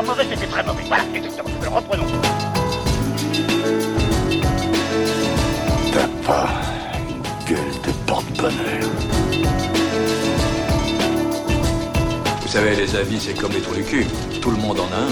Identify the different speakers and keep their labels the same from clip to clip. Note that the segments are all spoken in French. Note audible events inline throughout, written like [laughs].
Speaker 1: pas mauvais, c'était très mauvais. Voilà, exactement. Alors reprenons.
Speaker 2: T'as pas une gueule de porte-bonheur.
Speaker 3: Vous savez, les avis, c'est comme les trous du cul. Tout le monde en a un.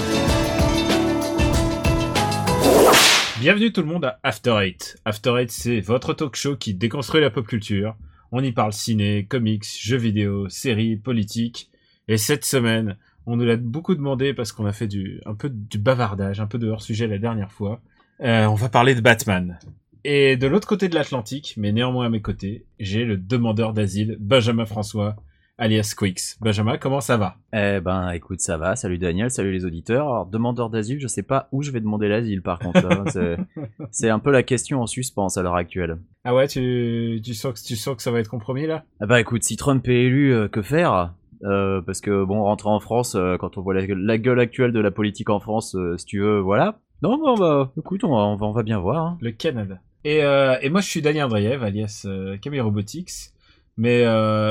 Speaker 4: Bienvenue tout le monde à After Eight. After Eight, c'est votre talk show qui déconstruit la pop culture. On y parle ciné, comics, jeux vidéo, séries, politique. Et cette semaine, on nous l'a beaucoup demandé parce qu'on a fait du, un peu du bavardage, un peu de hors-sujet la dernière fois. Euh, on va parler de Batman. Et de l'autre côté de l'Atlantique, mais néanmoins à mes côtés, j'ai le demandeur d'asile, Benjamin François, alias Quicks. Benjamin, comment ça va?
Speaker 5: Eh ben, écoute, ça va. Salut Daniel, salut les auditeurs. Alors, demandeur d'asile, je sais pas où je vais demander l'asile, par contre. hein. [laughs] C'est- un peu la question en suspens à l'heure actuelle.
Speaker 4: Ah ouais, tu, tu, sens que, tu sens que ça va être compromis là?
Speaker 5: Ah bah écoute, si Trump est élu, euh, que faire? Euh, Parce que bon, rentrer en France, euh, quand on voit la, gueule- actuelle de la politique en France, euh, si tu veux, voilà. Non, bon, bah, écoute, on va, on on va bien voir. hein.
Speaker 4: Le Canada. Et, moi, je suis Daniel Andreev, alias Camille Robotics. Mais,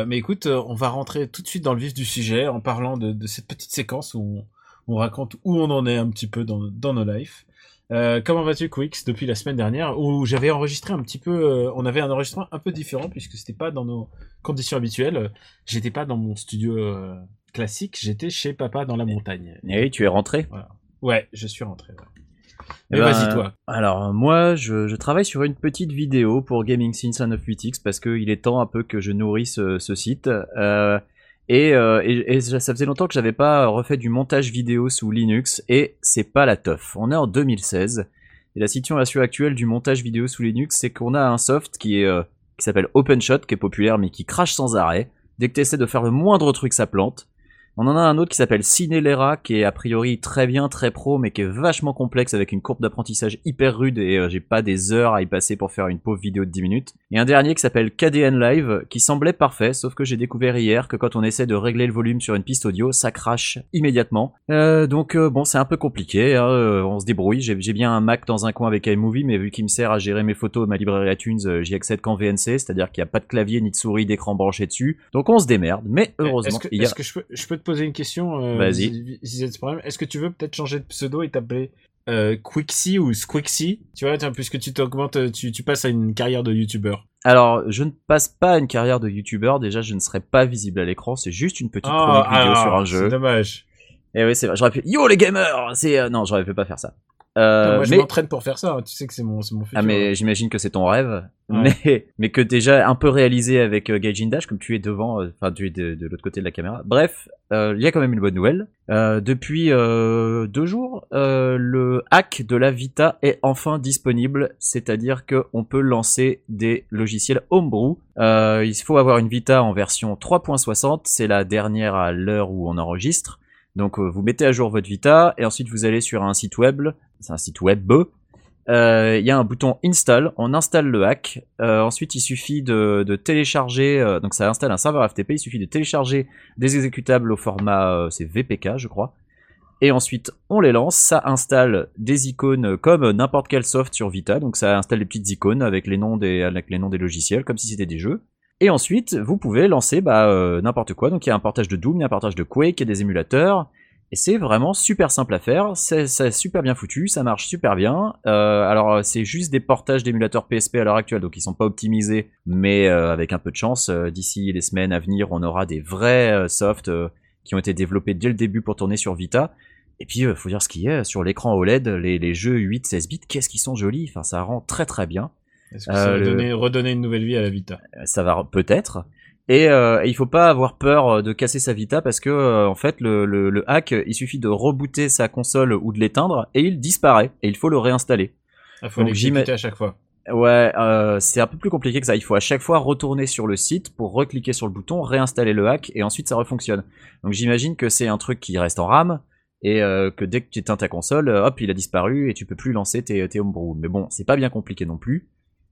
Speaker 4: mais écoute, on va rentrer tout de suite dans le vif du sujet en parlant de, cette petite séquence où on, on raconte où on en est un petit peu dans nos lives. Euh, comment vas-tu, Quicks, depuis la semaine dernière où j'avais enregistré un petit peu, euh, on avait un enregistrement un peu différent puisque c'était pas dans nos conditions habituelles. J'étais pas dans mon studio euh, classique, j'étais chez papa dans la montagne.
Speaker 5: Et oui, tu es rentré.
Speaker 4: Ouais, je suis rentré. ouais.
Speaker 5: Eh
Speaker 4: Mais
Speaker 5: ben,
Speaker 4: vas-y toi.
Speaker 5: Alors moi, je, je travaille sur une petite vidéo pour Gaming Since of 8X parce qu'il est temps un peu que je nourrisse ce, ce site. Euh, et, euh, et, et ça faisait longtemps que j'avais pas refait du montage vidéo sous Linux et c'est pas la teuf. On est en 2016 et la situation actuelle du montage vidéo sous Linux, c'est qu'on a un soft qui est euh, qui s'appelle OpenShot, qui est populaire mais qui crache sans arrêt. Dès que tu de faire le moindre truc, ça plante. On en a un autre qui s'appelle Cinelera, qui est a priori très bien, très pro, mais qui est vachement complexe avec une courbe d'apprentissage hyper rude et euh, j'ai pas des heures à y passer pour faire une pauvre vidéo de 10 minutes. Et un dernier qui s'appelle KDN Live, qui semblait parfait, sauf que j'ai découvert hier que quand on essaie de régler le volume sur une piste audio, ça crache immédiatement. Euh, donc euh, bon, c'est un peu compliqué, hein, euh, on se débrouille. J'ai bien un Mac dans un coin avec iMovie, mais vu qu'il me sert à gérer mes photos et ma librairie iTunes, j'y accède qu'en VNC, c'est-à-dire qu'il n'y a pas de clavier ni de souris d'écran branché dessus. Donc on se démerde, mais heureusement,
Speaker 4: Est-ce que,
Speaker 5: a...
Speaker 4: est-ce que je, peux, je peux te poser une question euh,
Speaker 5: Vas-y.
Speaker 4: si- si c'est ce problème Est-ce que tu veux peut-être changer de pseudo et t'appeler euh, Quixie ou Squixie? Tu vois, tiens, puisque tu t'augmentes, tu, tu passes à une carrière de youtubeur.
Speaker 5: Alors, je ne passe pas à une carrière de youtubeur. Déjà, je ne serai pas visible à l'écran. C'est juste une petite
Speaker 4: Ah,
Speaker 5: chronique vidéo
Speaker 4: ah,
Speaker 5: sur un
Speaker 4: C'est
Speaker 5: jeu.
Speaker 4: dommage.
Speaker 5: Et oui, c'est vrai. J'aurais pu. Yo les gamers C'est euh, non, j'aurais pu pas faire ça. Euh,
Speaker 4: Moi, je
Speaker 5: mais
Speaker 4: m'entraîne pour faire ça. hein. Tu sais que c'est mon, c'est mon futur.
Speaker 5: ah mais j'imagine que c'est ton rêve.
Speaker 4: Ouais.
Speaker 5: Mais [laughs] mais que déjà un peu réalisé avec euh, Gaijin Dash, comme tu es devant, euh, enfin tu es de, de l'autre côté de la caméra. Bref, euh, il y a quand même une bonne nouvelle. Euh, depuis euh, deux jours, euh, le hack de la Vita est enfin disponible, c'est-à-dire que on peut lancer des logiciels homebrew. Euh, il faut avoir une Vita en version 3.60, c'est la dernière à l'heure où on enregistre. Donc euh, vous mettez à jour votre Vita et ensuite vous allez sur un site web, c'est un site web. Euh, Il y a un bouton install, on installe le hack. Euh, ensuite il suffit de, télécharger, donc ça installe un serveur FTP, il suffit de télécharger des exécutables au format c'est VPK je crois. Et ensuite on les lance, ça installe des icônes comme n'importe quel soft sur Vita, donc ça installe des petites icônes avec les noms des logiciels comme si c'était des jeux. Et ensuite, vous pouvez lancer bah, euh, n'importe quoi. Donc il y a un portage de Doom, il y a un portage de Quake, il y a des émulateurs. Et c'est vraiment super simple à faire. C'est super bien foutu, ça marche super bien. Euh, alors euh, c'est juste des portages d'émulateurs PSP à l'heure actuelle, donc ils sont pas optimisés. Mais euh, avec un peu de chance, euh, d'ici les semaines à venir, on aura des vrais euh, softs qui ont été développés dès le début pour tourner sur Vita. Et puis, faut dire ce qu'il y a sur l'écran OLED, les, les jeux 8-16 bits, qu'est-ce qu'ils sont jolis. Enfin, ça rend très très bien.
Speaker 4: Est-ce que ça va
Speaker 5: euh, le-
Speaker 4: donner, redonner une nouvelle vie à la Vita?
Speaker 5: Euh, ça va peut-être. Et, euh, et il faut pas avoir peur euh, de casser sa Vita parce que euh, en fait le, le, le hack, il suffit de rebooter sa console ou de l'éteindre et il disparaît et il faut le réinstaller.
Speaker 4: Il faut
Speaker 5: Donc,
Speaker 4: l'exécuter à chaque fois.
Speaker 5: Ouais, euh, c'est un peu plus compliqué que ça. Il faut à chaque fois retourner sur le site pour recliquer sur le bouton, réinstaller le hack et ensuite ça refonctionne. Donc j'imagine que c'est un truc qui reste en RAM et euh, que dès que tu éteins ta console, euh, hop, il a disparu et tu peux plus lancer tes, tes homebrew. Mais bon, c'est pas bien compliqué non plus.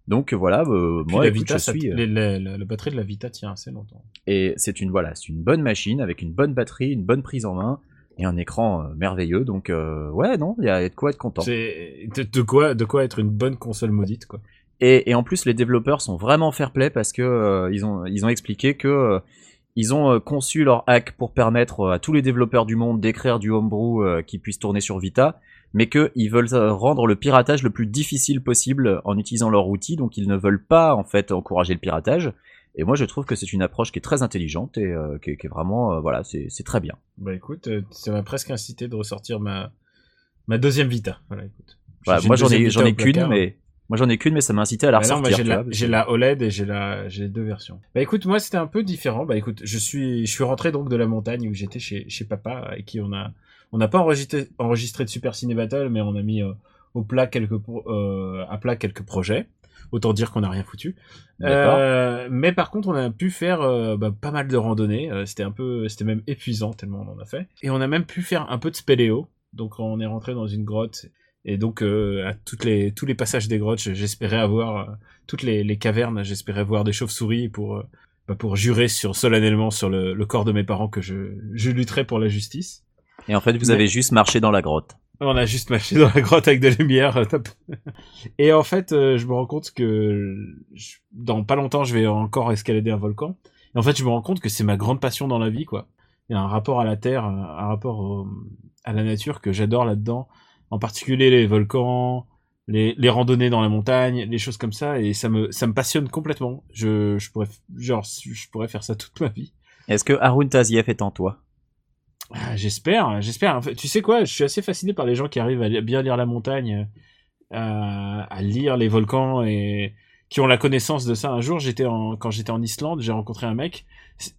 Speaker 5: Donc voilà, euh, moi
Speaker 4: la
Speaker 5: écoute,
Speaker 4: Vita,
Speaker 5: je
Speaker 4: ça-
Speaker 5: suis. euh,
Speaker 4: les- les- la, la batterie de la Vita tient assez longtemps.
Speaker 5: Et c'est une voilà, c'est une bonne machine avec une bonne batterie, une bonne prise en main et un écran euh, merveilleux. Donc ouais, non, il y a de quoi être content.
Speaker 4: C'est de, de quoi, de quoi être une bonne console maudite, quoi.
Speaker 5: Et, et en plus, les développeurs sont vraiment fair play parce que ils ont ils ont expliqué que ils ont conçu leur hack pour permettre à tous les développeurs du monde d'écrire du homebrew qui puisse tourner sur Vita, mais qu'ils veulent euh, rendre le piratage le plus difficile possible en utilisant leur outil, donc ils ne veulent pas en fait encourager le piratage. Et moi, je trouve que c'est une approche qui est très intelligente et euh, qui, est, qui est vraiment, euh, voilà, c'est très bien.
Speaker 4: Bah écoute, ça m'a presque incité de ressortir ma ma deuxième Vita. Voilà, écoute.
Speaker 5: Voilà,
Speaker 4: J'ai
Speaker 5: moi, j'en ai, j'en ai qu'une, mais moi, j'en ai qu'une, mais ça m'a incité à la
Speaker 4: Bah
Speaker 5: ressortir.
Speaker 4: j'ai
Speaker 5: tu
Speaker 4: la,
Speaker 5: vois,
Speaker 4: j'ai la OLED et j'ai la, j'ai les deux versions. Bah écoute, moi c'était un peu différent. Bah écoute, je suis, je suis rentré donc de la montagne où j'étais chez, chez papa avec qui on a, on n'a pas enregistré, de Super Ciné Battle, mais on a mis euh, au plat quelques, euh, à plat quelques projets. Autant dire qu'on n'a rien foutu. Euh, mais par contre, on a pu faire bah, pas mal de randonnées. C'était un peu, c'était même épuisant tellement on en a fait. Et on a même pu faire un peu de spéléo. Donc on est rentré dans une grotte. Et donc à tous les passages des grottes, j'espérais avoir toutes les, cavernes. J'espérais voir des chauves-souris pour, bah, pour jurer sur solennellement sur le, corps de mes parents que je, je lutterais pour la justice.
Speaker 5: Et en fait, vous avez juste marché dans la grotte.
Speaker 4: On a juste marché dans la grotte avec des lumières. euh, top. Et en fait, euh, je me rends compte que je- dans pas longtemps, je vais encore escalader un volcan. Et en fait, je me rends compte que c'est ma grande passion dans la vie, quoi. Il y a un rapport à la terre, un rapport au- à la nature que j'adore là-dedans. En particulier les volcans, les, les randonnées dans la montagne, les choses comme ça. Et ça me, ça me passionne complètement. Je, je pourrais, genre, je pourrais faire ça toute ma vie.
Speaker 5: Est-ce que Harun Taziev est en toi?
Speaker 4: J'espère, j'espère. Fait, tu sais quoi, je suis assez fasciné par les gens qui arrivent à bien lire la montagne, euh, à, lire les volcans et qui ont la connaissance de ça. Un jour, j'étais en, quand j'étais en Islande, j'ai rencontré un mec.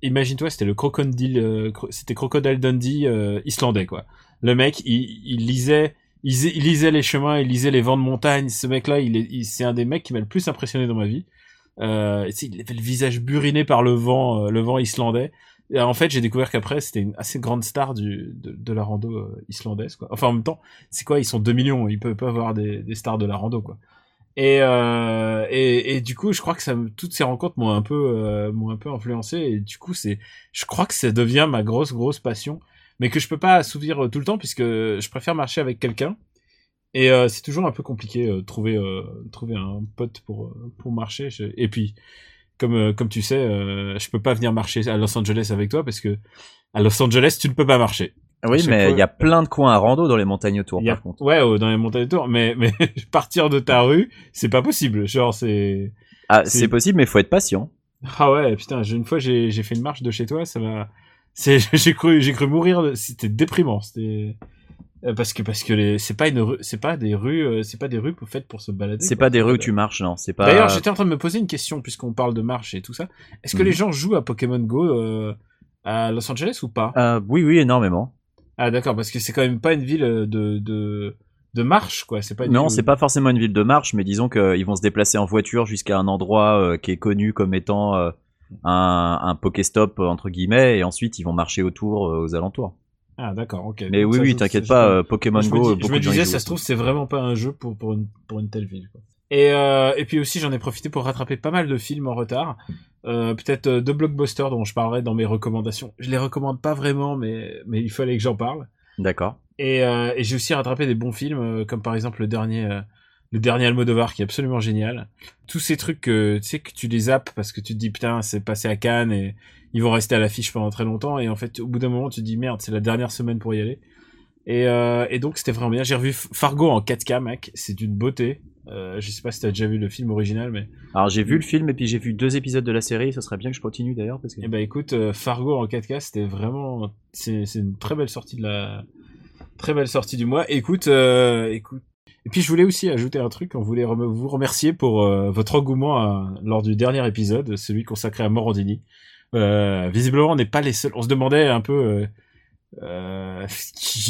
Speaker 4: Imagine-toi, c'était le crocodile, euh, c'était Crocodile Dundee euh, islandais quoi. Le mec, il, il lisait, il, lisait- les chemins, il lisait les vents de montagne. Ce mec-là, il est, c'est un des mecs qui m'a le plus impressionné dans ma vie. Euh, il avait le visage buriné par le vent, euh, le vent islandais. En fait, j'ai découvert qu'après, c'était une assez grande star du, de, la rando euh, islandaise. Enfin, en même temps, c'est quoi Ils sont 2 millions, ils peuvent pas avoir des, des stars de la rando, quoi. Et, euh, et, et du coup, je crois que ça, toutes ces rencontres m'ont un peu, euh, un peu influencé. Et du coup, c'est, je crois que ça devient ma grosse, grosse passion, mais que je peux pas assouvir tout le temps puisque je préfère marcher avec quelqu'un. Et c'est toujours un peu compliqué trouver, trouver un pote pour, pour marcher. Et puis, comme, euh, comme tu sais, euh, je peux pas venir marcher à Los Angeles avec toi parce que à Los Angeles, tu ne peux pas marcher.
Speaker 5: Oui,
Speaker 4: chaque
Speaker 5: mais il y a plein de coins à rando dans les montagnes autour,
Speaker 4: a-
Speaker 5: par contre.
Speaker 4: Ouais, euh, dans les montagnes tours, mais, mais [laughs] partir de ta rue, c'est pas possible. Genre, c'est.
Speaker 5: Ah,
Speaker 4: c'est-
Speaker 5: possible, mais il faut être patient.
Speaker 4: Ah ouais, putain, une fois j'ai fait une marche de chez toi, ça m'a. [laughs] J'ai cru, j'ai cru mourir. C'était déprimant. C'était euh, parce que parce que les, c'est pas une c'est pas des rues, euh, c'est pas des rues pour- faites pour se balader.
Speaker 5: C'est pas des rues où tu marches, non. C'est pas.
Speaker 4: D'ailleurs, j'étais en train de me poser une question puisqu'on parle de marche et tout ça. Est-ce que
Speaker 5: Mhm.
Speaker 4: les gens jouent à Pokémon Go euh, à Los Angeles ou pas?
Speaker 5: Euh, oui, oui, énormément.
Speaker 4: Ah d'accord, parce que c'est quand même pas une ville de de de marche quoi. C'est pas une
Speaker 5: Non, c'est
Speaker 4: où-
Speaker 5: pas forcément une ville de marche, mais disons qu'ils vont se déplacer en voiture jusqu'à un endroit euh, qui est connu comme étant euh, un, un Pokéstop euh, entre guillemets, et ensuite ils vont marcher autour euh, aux alentours.
Speaker 4: Ah d'accord, ok.
Speaker 5: Mais
Speaker 4: Donc
Speaker 5: oui,
Speaker 4: ça,
Speaker 5: oui, t'inquiète pas, euh, Pokémon
Speaker 4: je
Speaker 5: Go,
Speaker 4: me, dis-
Speaker 5: beaucoup
Speaker 4: je me
Speaker 5: y
Speaker 4: disais, ça se trouve, c'est vraiment pas un jeu pour, pour, une, pour une telle ville. Quoi. Et, euh, et puis aussi, j'en ai profité pour rattraper pas mal de films en retard. Euh, Peut-être euh, deux blockbusters dont je parlerai dans mes recommandations. Je les recommande pas vraiment, mais, mais il fallait que j'en parle.
Speaker 5: D'accord.
Speaker 4: Et, euh, et j'ai aussi rattrapé des bons films, euh, comme par exemple le dernier, euh, le dernier Almodovar, qui est absolument génial. Tous ces trucs que tu sais que tu les zappes parce que tu te dis putain, c'est passé à Cannes et ils vont rester à l'affiche pendant très longtemps. Et en fait, au bout d'un moment, tu te dis merde, c'est la dernière semaine pour y aller. Et, euh, et donc c'était vraiment bien. J'ai revu Fargo en 4K, mec. C'est d'une beauté. Euh, je sais pas si t'as déjà vu le film original, mais
Speaker 5: Alors j'ai vu le film et puis j'ai vu deux épisodes de la série. Ce serait bien que je continue d'ailleurs parce que.
Speaker 4: Eh ben écoute, euh, Fargo en 4K, c'était vraiment, c'est c'est une très belle sortie de la, très belle sortie du mois. Écoute, euh, écoute. Et puis je voulais aussi ajouter un truc. On voulait vous remercier pour euh, votre engouement à- lors du dernier épisode, celui consacré à Morandini. Euh, visiblement, on n'est pas les seuls. On se demandait un peu euh, euh,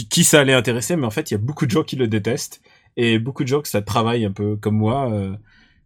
Speaker 4: qui, ça allait intéresser, mais en fait, il y a beaucoup de gens qui le détestent et beaucoup de gens que ça travaille un peu comme moi. euh,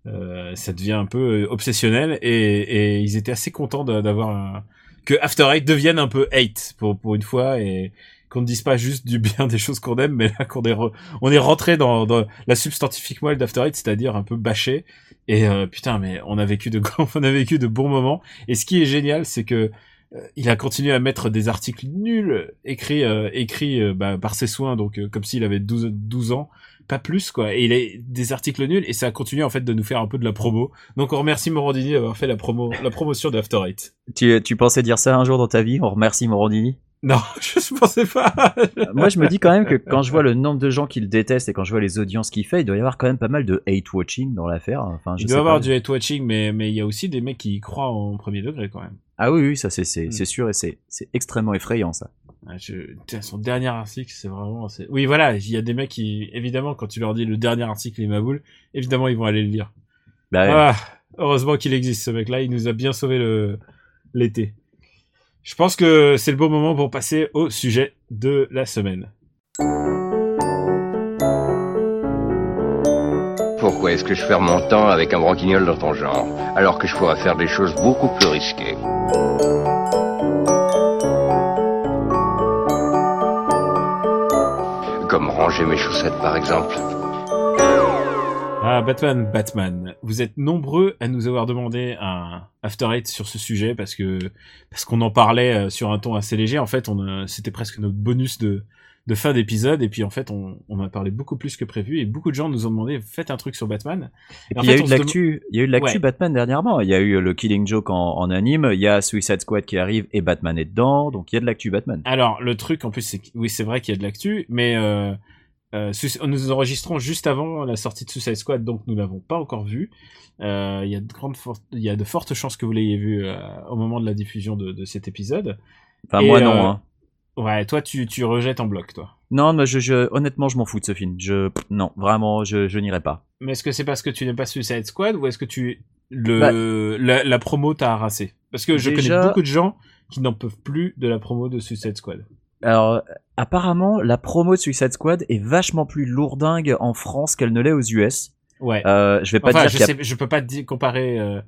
Speaker 4: euh, ça devient un peu euh, obsessionnel et, ils étaient assez contents d'avoir que After Eight devienne un peu hate pour pour une fois et qu'on ne dise pas juste du bien des choses qu'on aime mais là qu'on est re- on est rentré dans, dans la substantifique moelle d'After c'est-à-dire un peu bâché et euh, putain mais on a vécu de [laughs] on a vécu de bons moments et ce qui est génial c'est que euh, il a continué à mettre des articles nuls écrits euh, écrits euh, bah, par ses soins donc euh, comme s'il avait 12 12 ans pas plus quoi. Et il a des articles nuls et ça a continué en fait de nous faire un peu de la promo. Donc on remercie Morandini d'avoir fait la promo, la promotion d'After.
Speaker 5: Tu, tu pensais dire ça un jour dans ta vie? On remercie Morandini?
Speaker 4: Non, [laughs] je pensais pas.
Speaker 5: Moi, je me dis quand même que quand je vois le nombre de gens qui le détestent et quand je vois les audiences qu'il fait, il doit y avoir quand même pas mal de hate watching dans l'affaire. Enfin, je
Speaker 4: il doit y avoir du hate watching, mais mais il y a aussi des mecs qui y croient en premier degré quand même.
Speaker 5: Ah oui, oui, ça c'est c'est
Speaker 4: Hmm.
Speaker 5: sûr et c'est c'est extrêmement effrayant ça.
Speaker 4: Ouais, je... Son dernier article, c'est vraiment. Oui, voilà, il y a des mecs qui, évidemment, quand tu leur dis le dernier article est ma boule, évidemment, ils vont aller le lire.
Speaker 5: Bah, ouais.
Speaker 4: Ah, heureusement qu'il existe, ce mec-là, il nous a bien sauvé le l'été. Je pense que c'est le bon moment pour passer au sujet de la semaine.
Speaker 6: Pourquoi est-ce que je perds mon temps avec un branquignol dans ton genre, alors que je pourrais faire des choses beaucoup plus risquées? Comme ranger mes chaussettes par exemple.
Speaker 4: Ah, Batman, Batman. Vous êtes nombreux à nous avoir demandé un After Eight sur ce sujet parce que parce qu'on en parlait euh, sur un ton assez léger. En fait, on c'était presque notre bonus de de fin d'épisode et puis en fait on, on a parlé beaucoup plus que prévu et beaucoup de gens nous ont demandé faites un truc sur Batman.
Speaker 5: Et puis, il y a eu de l'actu, il y a eu de l'actu. Batman dernièrement. Il y a eu le Killing Joke en, en anime, il y a Suicide Squad qui arrive et Batman est dedans, donc il y a de l'actu Batman.
Speaker 4: Alors le truc en plus c'est oui c'est vrai qu'il y a de l'actu mais euh, euh, nous enregistrons juste avant la sortie de Suicide Squad donc nous l'avons pas encore vu. Euh, Il y a de grandes y a de fortes chances que vous l'ayez vu euh, au moment de la diffusion de, de cet épisode.
Speaker 5: Enfin
Speaker 4: Et,
Speaker 5: moi non. Hein.
Speaker 4: Ouais toi tu tu rejettes en bloc toi.
Speaker 5: Non, mais je, je, honnêtement, je m'en fous de ce film. Je, non, vraiment, je, je n'irai pas.
Speaker 4: Mais est-ce que c'est parce que tu n'aimes pas Suicide Squad ou est-ce que tu le
Speaker 5: Bah-
Speaker 4: la, la promo t'a harassé? Parce que je
Speaker 5: Déjà-
Speaker 4: connais beaucoup de gens qui n'en peuvent plus de la promo de Suicide Squad.
Speaker 5: Alors, apparemment, la promo de Suicide Squad est vachement plus lourdingue en France qu'elle ne l'est aux US.
Speaker 4: Ouais.
Speaker 5: Euh, je vais pas
Speaker 4: Enfin,
Speaker 5: dire
Speaker 4: je
Speaker 5: a
Speaker 4: sais, je peux pas comparer euh,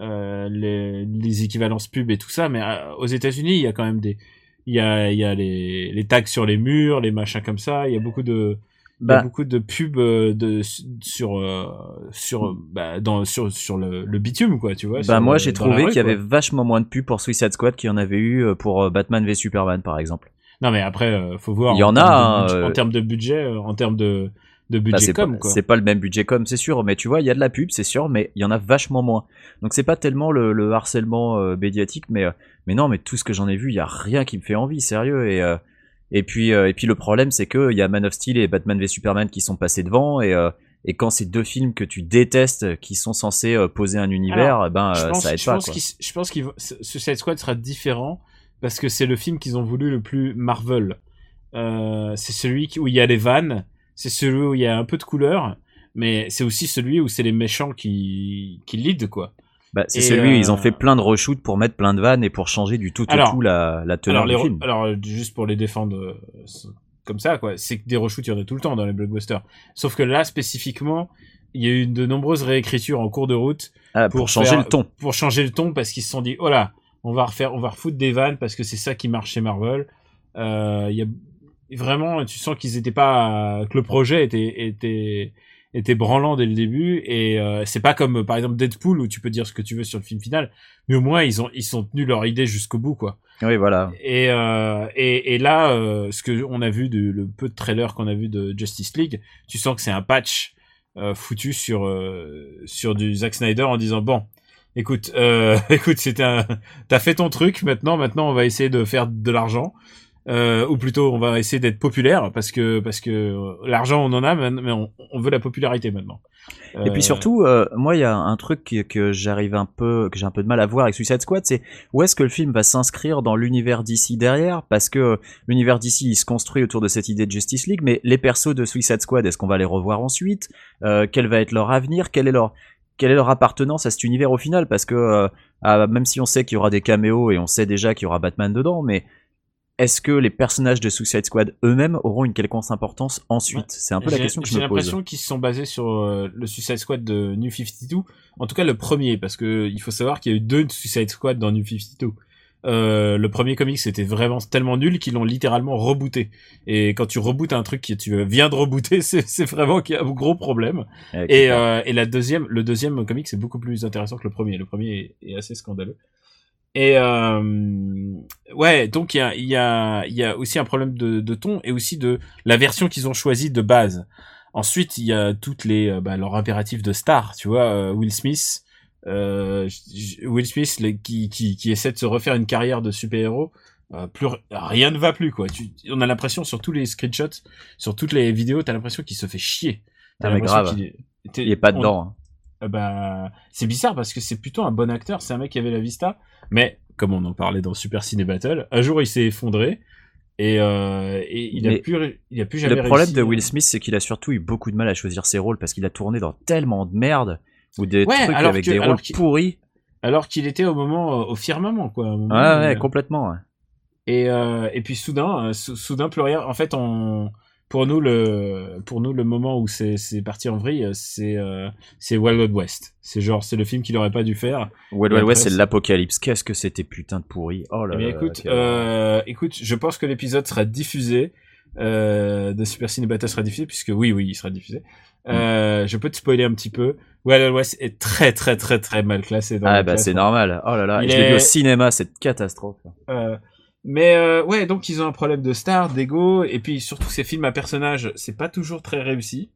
Speaker 4: euh, les, les équivalences pub et tout ça, mais euh, aux États-Unis, il y a quand même des, il y a, il y a les, les tags sur les murs, les machins comme ça. Il y a beaucoup de, il y a
Speaker 5: Bah,
Speaker 4: beaucoup de pubs de sur sur bah, dans sur sur le, le bitume quoi, tu vois.
Speaker 5: bah moi, j'ai trouvé qu'il y avait vachement moins de pubs pour Suicide Squad qu'il y en avait eu pour Batman v Superman, par exemple.
Speaker 4: Non mais après, euh, faut voir.
Speaker 5: Il y en a, hein,
Speaker 4: budget-
Speaker 5: euh,
Speaker 4: en termes de budget, euh, en termes de de
Speaker 5: Bah,
Speaker 4: budget
Speaker 5: c'est
Speaker 4: com
Speaker 5: c'est pas le même budget comme, c'est sûr, mais tu vois, il y a de la pub, c'est sûr, mais il y en a vachement moins. Donc c'est pas tellement le, le harcèlement euh, médiatique, mais euh, mais non, mais tout ce que j'en ai vu, il y a rien qui me fait envie, sérieux. Et euh, et puis et puis le problème, c'est que il y a Man of Steel et Batman v Superman qui sont passés devant, et et quand c'est deux films que tu détestes, qui sont censés poser un univers,
Speaker 4: Alors,
Speaker 5: eh ben
Speaker 4: je pense,
Speaker 5: ça aide
Speaker 4: je
Speaker 5: pas.
Speaker 4: pense
Speaker 5: quoi.
Speaker 4: qu'ils- je pense que Suicide Squad sera différent parce que c'est le film qu'ils ont voulu le plus Marvel. Euh, c'est celui où il y a les vannes, c'est celui où il y a un peu de couleur, mais c'est aussi celui où c'est les méchants qui qui lead quoi.
Speaker 5: Bah, c'est celui où ils ont
Speaker 4: euh,
Speaker 5: fait plein de reshoots pour mettre plein de vannes et pour changer du tout au
Speaker 4: Alors-
Speaker 5: tout la, la teneur
Speaker 4: Alors,
Speaker 5: du film.
Speaker 4: alors juste pour les défendre euh, comme ça quoi, c'est que des reshoots il y en a tout le temps dans les blockbusters. Sauf que là spécifiquement, il y a eu de nombreuses réécritures en cours de route
Speaker 5: Ah, pour,
Speaker 4: pour
Speaker 5: changer
Speaker 4: faire-
Speaker 5: le ton.
Speaker 4: pour changer le ton parce qu'ils se sont dit oh là on va refaire on va refoutre des vannes parce que c'est ça qui marche chez Marvel. Euh, il y a vraiment tu sens qu'ils étaient pas que le projet était était était branlant dès le début. Et euh, c'est pas comme par exemple Deadpool où tu peux dire ce que tu veux sur le film final mais au moins ils ont ils sont tenus leur idée jusqu'au bout quoi.
Speaker 5: Oui, voilà.
Speaker 4: et euh, et, et là euh, ce que on a vu de le peu de trailer qu'on a vu de Justice League tu sens que c'est un patch foutu sur sur du Zack Snyder en disant bon écoute euh, [laughs] écoute c'était un t'as fait ton truc maintenant maintenant on va essayer de faire de l'argent. Euh, ou plutôt on va essayer d'être populaire parce que parce que euh, l'argent on en a mais on, on veut la popularité maintenant.
Speaker 5: Et puis surtout, moi, il y a un truc que, que j'arrive un peu, que j'ai un peu de mal à voir avec Suicide Squad, c'est où est-ce que le film va s'inscrire dans l'univers d'ici derrière, parce que l'univers d'ici il se construit autour de cette idée de Justice League, mais les persos de Suicide Squad, est-ce qu'on va les revoir ensuite? Quel va être leur avenir? Quel est leur quelle est leur appartenance à cet univers au final? Parce que euh, ah, même si on sait qu'il y aura des caméos et on sait déjà qu'il y aura Batman dedans, mais est-ce que les personnages de Suicide Squad eux-mêmes auront une quelconque importance ensuite? C'est un peu la
Speaker 4: J'ai-
Speaker 5: question que je
Speaker 4: J'ai
Speaker 5: me pose.
Speaker 4: l'impression qu'ils se sont basés sur euh, le Suicide Squad de New 52. En tout cas, le premier, parce que il faut savoir qu'il y a eu deux Suicide Squad dans New 52. Euh, le premier comic c'était vraiment tellement nul qu'ils l'ont littéralement rebooté. Et quand tu rebootes un truc que tu viens de rebooter, [laughs] c'est vraiment qu'il y a un gros problème. Et, euh, et la deuxième, le deuxième comic c'est beaucoup plus intéressant que le premier. Le premier est, est assez scandaleux. Et euh, ouais, donc il y a, y a, y a aussi un problème de, de ton et aussi de la version qu'ils ont choisie de base. ensuite il y a toutes les euh, bah, leur impératif de star, tu vois, euh, Will Smith, euh, Will Smith qui, qui qui essaie de se refaire une carrière de super-héros. euh, plus rien ne va plus quoi. Tu, on a l'impression sur tous les screenshots, sur toutes les vidéos, t'as l'impression qu'il se fait chier. T'as
Speaker 5: Ah, grave.
Speaker 4: qu'il est, t'es-
Speaker 5: Il est pas dedans. hein.
Speaker 4: euh, bah, c'est bizarre parce que c'est plutôt un bon acteur. C'est un mec qui avait la vista, mais comme on en parlait dans Super Ciné Battle, un jour il s'est effondré et, euh, et il a
Speaker 5: Mais
Speaker 4: plus, il a plus jamais
Speaker 5: Le problème
Speaker 4: réussi.
Speaker 5: de Will Smith, c'est qu'il a surtout eu beaucoup de mal à choisir ses rôles parce qu'il a tourné dans tellement de merde ou des
Speaker 4: Ouais,
Speaker 5: trucs
Speaker 4: alors
Speaker 5: avec
Speaker 4: que-
Speaker 5: des rôles pourris.
Speaker 4: Alors qu'il était au moment, euh, au firmament, quoi. moment
Speaker 5: Ouais,
Speaker 4: euh,
Speaker 5: complètement. ouais.
Speaker 4: Et, euh, et puis soudain, sou- soudain plus rien. En fait, on, pour nous le, pour nous le moment où c'est, parti en vrille, c'est, euh, c'est Wild Wild West. C'est genre, c'est le film qu'il aurait pas dû faire.
Speaker 5: Wild West, c'est l'apocalypse. Qu'est-ce que c'était putain de pourri. Oh là
Speaker 4: Eh bien,
Speaker 5: là.
Speaker 4: écoute, euh, écoute, je pense que l'épisode sera diffusé, euh, de Super Ciné Battle sera diffusé, puisque oui, oui, il sera diffusé.
Speaker 5: Mm.
Speaker 4: Euh, je peux te spoiler un petit peu. Wild West est très, très, très, très mal classé dans
Speaker 5: Ah bah c'est normal. Oh là là.
Speaker 4: Il
Speaker 5: Je l'ai vu
Speaker 4: est-
Speaker 5: au cinéma, cette catastrophe.
Speaker 4: Euh, mais euh, ouais, donc ils ont un problème de star, d'ego, et puis surtout ces films à personnages, c'est pas toujours très réussi.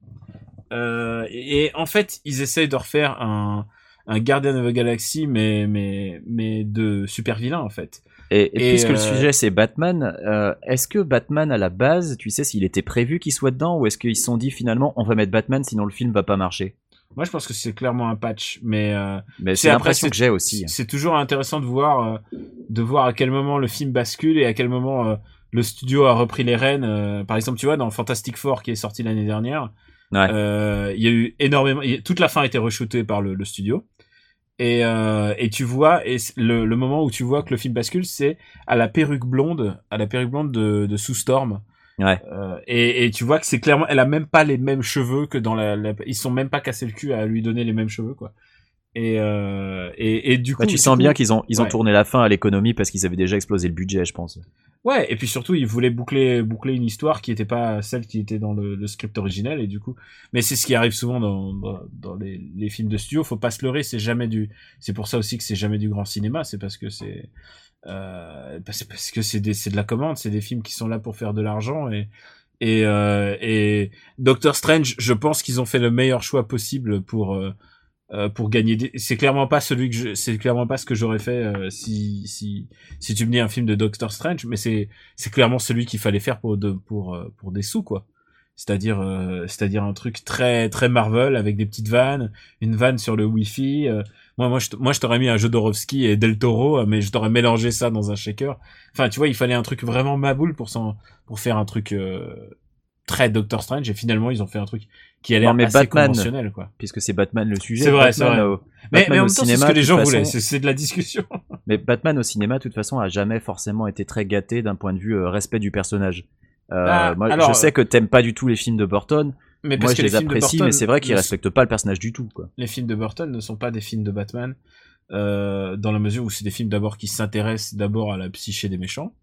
Speaker 4: Euh, et, et en fait, ils essayent de refaire un, un Guardian of the Galaxy, mais mais mais de super vilain en fait.
Speaker 5: Et, et
Speaker 4: Et,
Speaker 5: puisque le
Speaker 4: euh,
Speaker 5: sujet c'est Batman, euh, est-ce que Batman à la base, tu sais s'il était prévu qu'il soit dedans ou est-ce qu'ils se sont dit finalement on va mettre Batman sinon le film va pas marcher?
Speaker 4: Moi, je pense que c'est clairement un patch, mais euh,
Speaker 5: Mais
Speaker 4: C'est
Speaker 5: l'impression que j'ai aussi.
Speaker 4: c'est toujours intéressant de voir euh, de voir à quel moment le film bascule et à quel moment le studio a repris les rênes. par exemple, tu vois, dans Fantastic Four qui est sorti l'année dernière,
Speaker 5: Ouais.
Speaker 4: il y a eu énormément. y toute la fin a été reshootée par le, le studio. Et, euh, et tu vois, et le, le moment où tu vois que le film bascule, c'est à la perruque blonde, à la perruque blonde de, de Sue Storm.
Speaker 5: Ouais.
Speaker 4: Euh, et, et tu vois que c'est clairement, elle a même pas les mêmes cheveux que dans la, la- ils sont même pas cassés le cul à lui donner les mêmes cheveux, quoi. Et, euh, et, et du coup,
Speaker 5: Bah, tu
Speaker 4: du
Speaker 5: sens
Speaker 4: coup-
Speaker 5: bien qu'ils ont, ils ont
Speaker 4: ouais.
Speaker 5: tourné la fin à l'économie parce qu'ils avaient déjà explosé le budget, je pense.
Speaker 4: Ouais, et puis surtout, ils voulaient boucler, boucler une histoire qui était pas celle qui était dans le, le script original, et du coup, mais c'est ce qui arrive souvent dans, dans, dans les, les films de studio. Faut pas se leurrer, c'est jamais du, c'est pour ça aussi que c'est jamais du grand cinéma, c'est parce que c'est, euh, bah, parce que c'est des, c'est de la commande, c'est des films qui sont là pour faire de l'argent et et euh, et Doctor Strange, je pense qu'ils ont fait le meilleur choix possible pour euh, pour gagner. Des... C'est clairement pas celui que je... c'est clairement pas ce que j'aurais fait euh, si si si tu me dis un film de Doctor Strange, mais c'est c'est clairement celui qu'il fallait faire pour de pour euh, pour des sous quoi. C'est-à-dire euh, c'est-à-dire un truc très très Marvel avec des petites vannes, une vanne sur le Wi-Fi. euh, moi moi je moi je t'aurais mis un Jodorowsky et Del Toro, mais je t'aurais mélangé ça dans un shaker. Enfin tu vois, il fallait un truc vraiment maboule pour pour faire un truc euh, très Doctor Strange et finalement ils ont fait un truc qui a l'air assez
Speaker 5: Batman,
Speaker 4: conventionnel quoi.
Speaker 5: Puisque c'est Batman le sujet.
Speaker 4: C'est vrai, c'est vrai.
Speaker 5: au-
Speaker 4: Mais, mais en même temps, c'est ce que les gens voulaient, c'est de la discussion. [laughs]
Speaker 5: Mais Batman au cinéma, de toute façon, a jamais forcément été très gâté d'un point de vue euh, respect du personnage. Euh,
Speaker 4: Ah,
Speaker 5: moi,
Speaker 4: alors,
Speaker 5: je sais que t'aimes pas du tout les films de Burton.
Speaker 4: Mais
Speaker 5: Moi, je les, apprécie,
Speaker 4: Burton
Speaker 5: mais c'est vrai qu'ils respectent pas le personnage du tout. Quoi.
Speaker 4: les films de Burton ne sont pas des films de Batman, euh, dans la mesure où c'est des films d'abord qui s'intéressent d'abord à la psyché des méchants.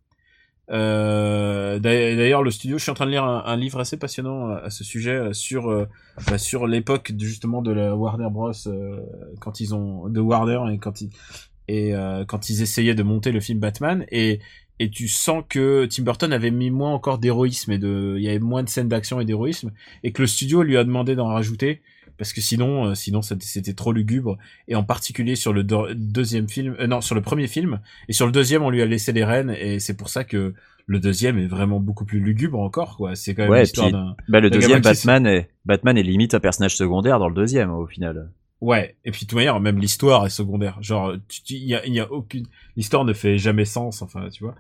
Speaker 4: Euh, d'ailleurs, le studio, je suis en train de lire un, livre assez passionnant à, à ce sujet euh, sur euh, bah, sur l'époque justement de la Warner Bros. euh, quand ils ont de Warner et quand ils et euh, quand ils essayaient de monter le film Batman et et tu sens que Tim Burton avait mis moins encore d'héroïsme et de il y avait moins de scènes d'action et d'héroïsme et que le studio lui a demandé d'en rajouter parce que sinon euh, sinon c'était- trop lugubre. Et en particulier sur le deux- deuxième film euh, non sur le premier film. Et sur le deuxième on lui a laissé les rênes. Et c'est pour ça que le deuxième est vraiment beaucoup plus lugubre encore quoi. C'est quand même
Speaker 5: Ouais,
Speaker 4: l'histoire d'un
Speaker 5: Bah, le deuxième, Batman est, Batman est limite un personnage secondaire dans le deuxième, au final.
Speaker 4: ouais. Et puis de toute manière même l'histoire est secondaire. Genre il y a, il y a aucune l'histoire ne fait jamais sens enfin tu vois.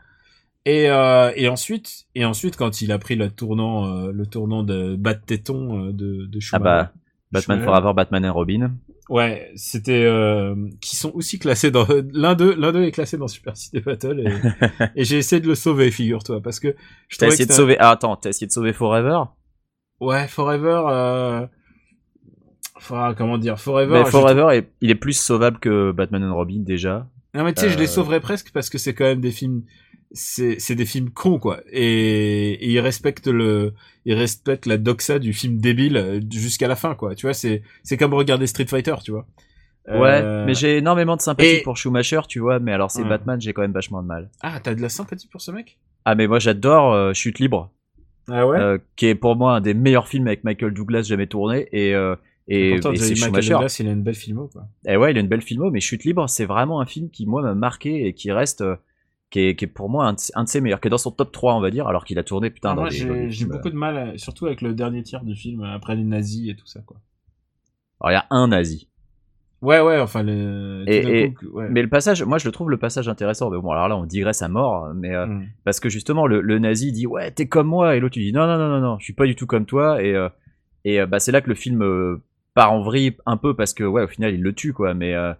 Speaker 4: Et euh, et ensuite et ensuite quand il a pris le tournant euh, le tournant de bat téton euh, de de
Speaker 5: Ah bah, Batman Forever, Batman and Robin.
Speaker 4: Ouais, c'était euh, qui sont aussi classés dans [laughs] l'un d'eux l'un d'eux est classé dans Super City Battle et, [laughs] et j'ai essayé de le sauver figure-toi parce que je
Speaker 5: T'as essayé
Speaker 4: que
Speaker 5: de sauver, ah, attends, t'as essayé de sauver Forever?
Speaker 4: ouais Forever euh... enfin, comment dire Forever
Speaker 5: Mais Forever, est- il est plus sauvable que Batman and Robin, déjà.
Speaker 4: non mais tu sais je les
Speaker 5: euh,
Speaker 4: sauverais presque parce que c'est quand même des films c'est c'est des films cons quoi et, et ils respectent le ils respectent la doxa du film débile euh, jusqu'à la fin quoi tu vois c'est c'est comme regarder Street Fighter tu vois
Speaker 5: Ouais,
Speaker 4: Euh,
Speaker 5: mais j'ai énormément de sympathie
Speaker 4: et-
Speaker 5: pour Schumacher, tu vois, mais alors c'est
Speaker 4: Ouais.
Speaker 5: Batman, j'ai quand même vachement de mal.
Speaker 4: ah t'as de la sympathie pour ce mec?
Speaker 5: Ah, mais moi j'adore euh, Chute Libre.
Speaker 4: Ah ouais?
Speaker 5: euh, qui est pour moi un des meilleurs films avec Michael Douglas jamais tourné et et, c'est Schumacher.
Speaker 4: Douglas, il a une belle filmo, quoi.
Speaker 5: Et ouais, il a une belle filmo, mais Chute libre, c'est vraiment un film qui moi m'a marqué et qui reste, qui, est, qui est pour moi un de, un de ses meilleurs, qui est dans son top 3 on va dire, alors qu'il a tourné putain
Speaker 4: Ah,
Speaker 5: dans
Speaker 4: moi, j'ai j'ai
Speaker 5: films,
Speaker 4: beaucoup de mal, surtout avec le dernier tiers du film, après les nazis et tout ça, quoi.
Speaker 5: euh, Alors il y a un nazi.
Speaker 4: Ouais, ouais, enfin, le...
Speaker 5: Et-
Speaker 4: tout d'un
Speaker 5: et-
Speaker 4: coup, ouais.
Speaker 5: Mais le passage, moi je le trouve le passage intéressant. Mais bon, alors là on digresse à mort, mais euh,
Speaker 4: Mm.
Speaker 5: parce que justement le, le nazi dit ouais t'es comme moi et l'autre il dit non non non non non je suis pas du tout comme toi et euh, et euh, bah c'est là que le film euh, part en vrille un peu parce que ouais au final il le tue quoi mais euh,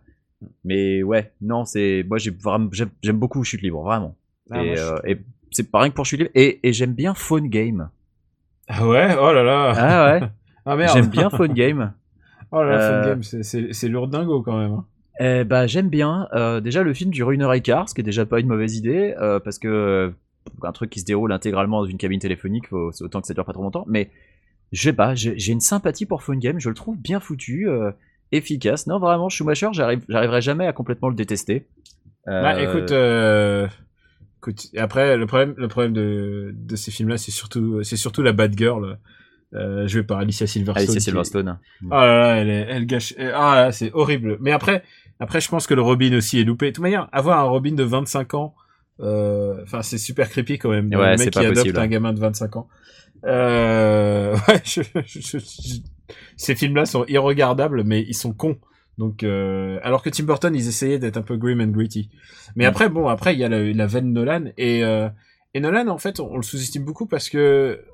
Speaker 5: mais ouais non c'est moi j'aime j'aime beaucoup chute libre vraiment
Speaker 4: Ah,
Speaker 5: et, euh, et c'est pas rien que pour chute libre et, et j'aime bien phone game
Speaker 4: Ah ouais, oh là là.
Speaker 5: ah ouais [laughs]
Speaker 4: Ah merde.
Speaker 5: j'aime bien phone game [laughs]
Speaker 4: Oh là là,
Speaker 5: Euh,
Speaker 4: Fun Game, c'est- c'est lourdingo quand même. hein.
Speaker 5: Eh bah j'aime bien. Euh, déjà le film dure une heure et quart, ce qui est déjà pas une mauvaise idée, euh, parce que euh, un truc qui se déroule intégralement dans une cabine téléphonique, faut, autant que ça dure pas trop longtemps. Mais je sais pas, j'ai j'ai une sympathie pour Phone Game, je le trouve bien foutu, euh, efficace. Non vraiment, Schumacher, j'arrive, j'arriverai jamais à complètement le détester. Euh,
Speaker 4: Bah, écoute, euh, écoute, après le problème, le problème de, de ces films-là, c'est surtout, c'est surtout la bad girl euh, jouée par Alicia Silverstone.
Speaker 5: Alicia
Speaker 4: qui-
Speaker 5: Silverstone.
Speaker 4: Oh là là, elle, est- elle gâche. Ah c'est horrible. Mais après, après, je pense que le Robin aussi est loupé. De toute manière, avoir un Robin de 25 ans, enfin, c'est super creepy quand même.
Speaker 5: Ouais,
Speaker 4: le mec qui adopte
Speaker 5: possible,
Speaker 4: un gamin de 25 ans. Euh, [laughs] ouais, je- je- je- je- ces films-là sont irregardables, mais ils sont cons. Donc, euh, alors que Tim Burton, ils essayaient d'être un peu grim and gritty. Mais
Speaker 5: Mm.
Speaker 4: après, bon, après, il y a la, la veine Nolan et euh, et Nolan, en fait, on, on le sous-estime beaucoup parce que,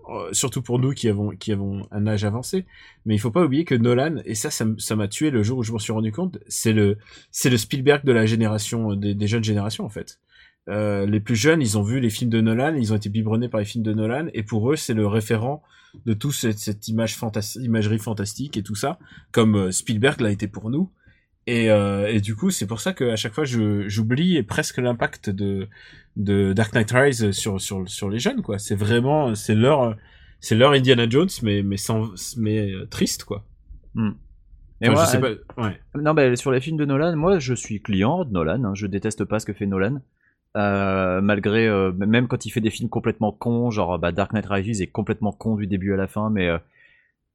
Speaker 4: euh, surtout pour nous qui avons qui avons un âge avancé, mais il faut pas oublier que Nolan, et ça, ça m'a tué le jour où je m'en suis rendu compte, c'est le c'est le Spielberg de la génération des, des jeunes générations en fait. Euh, les plus jeunes, ils ont vu les films de Nolan, ils ont été biberonnés par les films de Nolan, et pour eux, c'est le référent de toute cette, cette image imagerie fantastique et tout ça, comme euh, Spielberg l'a été pour nous. Et, euh, et du coup, c'est pour ça qu'à chaque fois, j'oublie presque l'impact de, de Dark Knight Rise sur, sur, sur les jeunes, quoi. C'est vraiment, c'est leur, c'est leur Indiana Jones, mais, mais sans, mais triste, quoi.
Speaker 5: Et
Speaker 4: Enfin,
Speaker 5: moi,
Speaker 4: je sais pas, ouais.
Speaker 5: Non, bah, sur les films de Nolan, moi je suis client de Nolan, hein, je déteste pas ce que fait Nolan. Euh, malgré, euh, même quand il fait des films complètement cons, genre bah, Dark Knight Rises est complètement con du début à la fin, mais euh,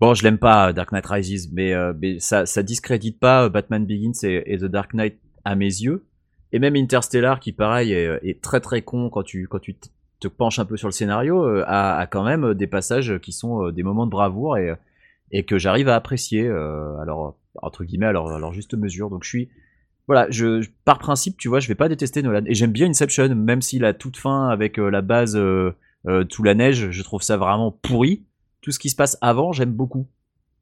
Speaker 5: bon, je l'aime pas Dark Knight Rises, mais, euh, mais ça, ça discrédite pas euh, Batman Begins et, The Dark Knight à mes yeux. Et même Interstellar, qui pareil est, très très con quand tu quand tu te- penches un peu sur le scénario, a, a quand même des passages qui sont des moments de bravoure et et que j'arrive à apprécier. alors entre guillemets, alors alors juste mesure. Donc je suis voilà, je, par principe, tu vois, je vais pas détester Nolan et j'aime bien Inception, même s'il a toute fin avec euh, la base euh, euh, tout la neige, je trouve ça vraiment pourri. Tout ce qui se passe avant, j'aime beaucoup.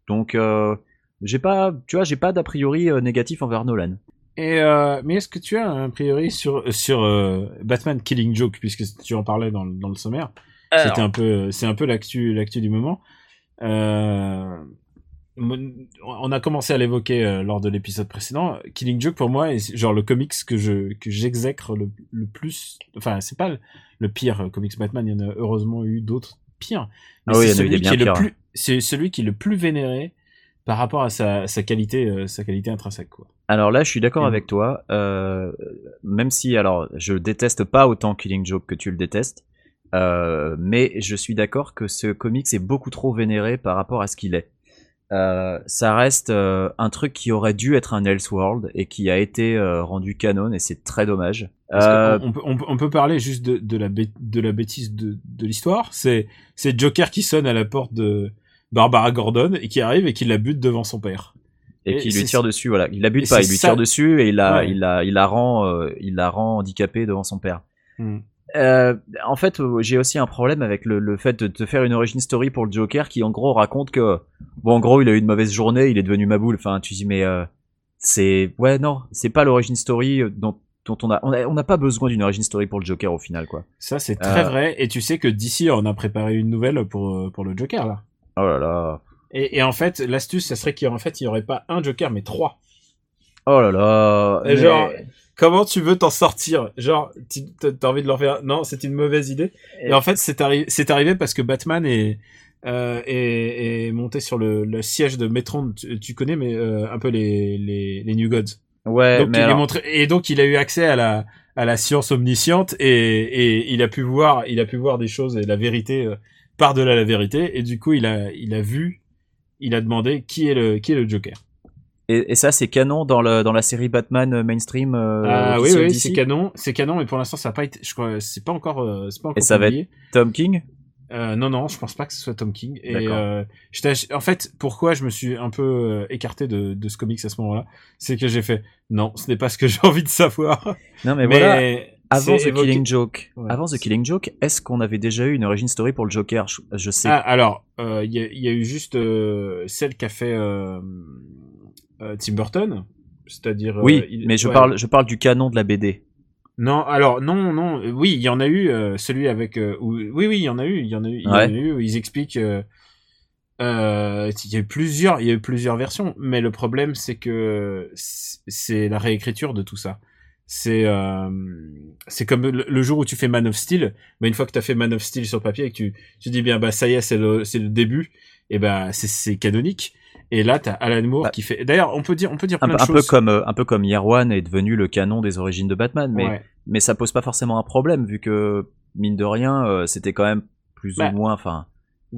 Speaker 5: Donc euh, j'ai pas, tu vois, j'ai pas d'a priori euh, négatif envers Nolan.
Speaker 4: Et euh, mais est-ce que tu as un priori sur sur euh, Batman Killing Joke puisque tu en parlais dans, le- dans le sommaire? C'était un peu c'est un peu l'actu l'actu du moment. Euh, on a commencé à l'évoquer euh, lors de l'épisode précédent. Killing Joke pour moi est genre le comics que je que j'exècre le, le plus. Enfin c'est pas le, le pire comics Batman. Il y en a heureusement eu d'autres pires. Mais
Speaker 5: Ah oui,
Speaker 4: c'est celui qui est le plus c'est celui qui est le plus vénéré par rapport à sa, sa qualité euh, sa qualité intrinsèque quoi.
Speaker 5: Alors là, je suis d'accord avec toi. Euh, même si, alors, je déteste pas autant Killing Joke que tu le détestes, euh, mais je suis d'accord que ce comics est beaucoup trop vénéré par rapport à ce qu'il est. Euh, ça reste euh, un truc qui aurait dû être un Elseworld et qui a été euh, rendu canon et c'est très dommage.
Speaker 4: Parce on, on peut, on, parler juste de, de, la, de la bêtise de, de l'histoire. C'est, Joker qui sonne à la porte de Barbara Gordon et qui arrive et qui la bute devant son père.
Speaker 5: et
Speaker 4: et
Speaker 5: qui lui tire dessus, voilà. Il la
Speaker 4: et
Speaker 5: bute pas, il lui
Speaker 4: ça-
Speaker 5: tire dessus et il la,
Speaker 4: Ouais.
Speaker 5: il la, il la rend, il la rend handicapée devant son père. Euh, en fait, euh, j'ai aussi un problème avec le, le fait de te faire une origin story pour le Joker qui, en gros, raconte que, bon, en gros, il a eu une mauvaise journée, il est devenu ma boule. Enfin, tu dis, mais euh, c'est, ouais, non, c'est pas l'origin story dont, dont on a, on n'a pas besoin d'une origin story pour le Joker au final, quoi.
Speaker 4: Ça, c'est très
Speaker 5: Euh.
Speaker 4: vrai. Et tu sais que d'ici, on a préparé une nouvelle pour, pour le Joker, là.
Speaker 5: Oh là là,
Speaker 4: Et, et en fait, l'astuce, ça serait qu'en fait, il y aurait pas un Joker, mais trois.
Speaker 5: oh là là.
Speaker 4: Et
Speaker 5: mais-
Speaker 4: genre, comment tu veux t'en sortir? Genre, t'as envie de leur faire Non, c'est une mauvaise idée. Et,
Speaker 5: Et-
Speaker 4: en fait, c'est arri- c'est arrivé parce que Batman est, euh, est, est monté sur le, le siège de Metron. Tu, tu connais, mais euh, un peu les, les, les New Gods.
Speaker 5: ouais,
Speaker 4: donc,
Speaker 5: mais
Speaker 4: il est
Speaker 5: alors-
Speaker 4: montré, et donc, il a eu accès à la, à la science omnisciente et, et il a pu voir, il a pu voir des choses et la vérité euh, par-delà la vérité, et du coup, il a, il a vu, il a demandé qui est le, qui est le Joker.
Speaker 5: Et, et ça, c'est canon dans, le, dans la série Batman euh, mainstream. Euh,
Speaker 4: ah oui,
Speaker 5: officielle
Speaker 4: oui,
Speaker 5: DC?
Speaker 4: c'est canon, c'est canon, mais pour l'instant, ça a pas été, je crois, c'est pas encore, euh, c'est pas encore
Speaker 5: Et ça va
Speaker 4: publié.
Speaker 5: Tom King
Speaker 4: Euh, non, non, je pense pas que ce soit Tom King. Et euh, en fait, pourquoi je me suis un peu euh, écarté de, de ce comics à ce moment-là, c'est que j'ai fait non, ce n'est pas ce que [laughs] j'ai envie de savoir.
Speaker 5: Non, mais,
Speaker 4: Mais,
Speaker 5: voilà. Avant The
Speaker 4: évoqué-
Speaker 5: Killing Joke,
Speaker 4: Ouais.
Speaker 5: avant The Killing Joke, est-ce qu'on avait déjà eu une origin story pour le Joker? Je, je sais.
Speaker 4: Ah, alors, euh, il y, a, il y a eu juste euh, celle qu'a fait euh, euh, Tim Burton, c'est-à-dire. euh,
Speaker 5: oui,
Speaker 4: il-
Speaker 5: mais je
Speaker 4: ouais.
Speaker 5: parle, je parle du canon de la BD.
Speaker 4: Non, alors non, non, euh, oui, il y en a eu euh, celui avec. euh, où- oui, oui, il y en a eu, il y en a eu, il y en a
Speaker 5: Ouais.
Speaker 4: eu où ils expliquent. euh, euh, il y a eu plusieurs, il y a eu plusieurs versions, mais le problème c'est que c'est la réécriture de tout ça. C'est euh, c'est comme le, le jour où tu fais Man of Steel, mais une fois que tu as fait Man of Steel sur papier et que tu tu dis bien bah ça y est c'est le c'est le début et bah c'est c'est canonique. Et là t'as Alan Moore
Speaker 5: Bah,
Speaker 4: qui fait. D'ailleurs on peut dire on peut dire
Speaker 5: Un,
Speaker 4: plein
Speaker 5: peu-
Speaker 4: de
Speaker 5: un peu comme, euh, un peu comme One est devenu le canon des origines de Batman, mais,
Speaker 4: Ouais.
Speaker 5: mais ça pose pas forcément un problème vu que mine de rien, euh, c'était quand même plus
Speaker 4: Bah,
Speaker 5: ou moins, enfin,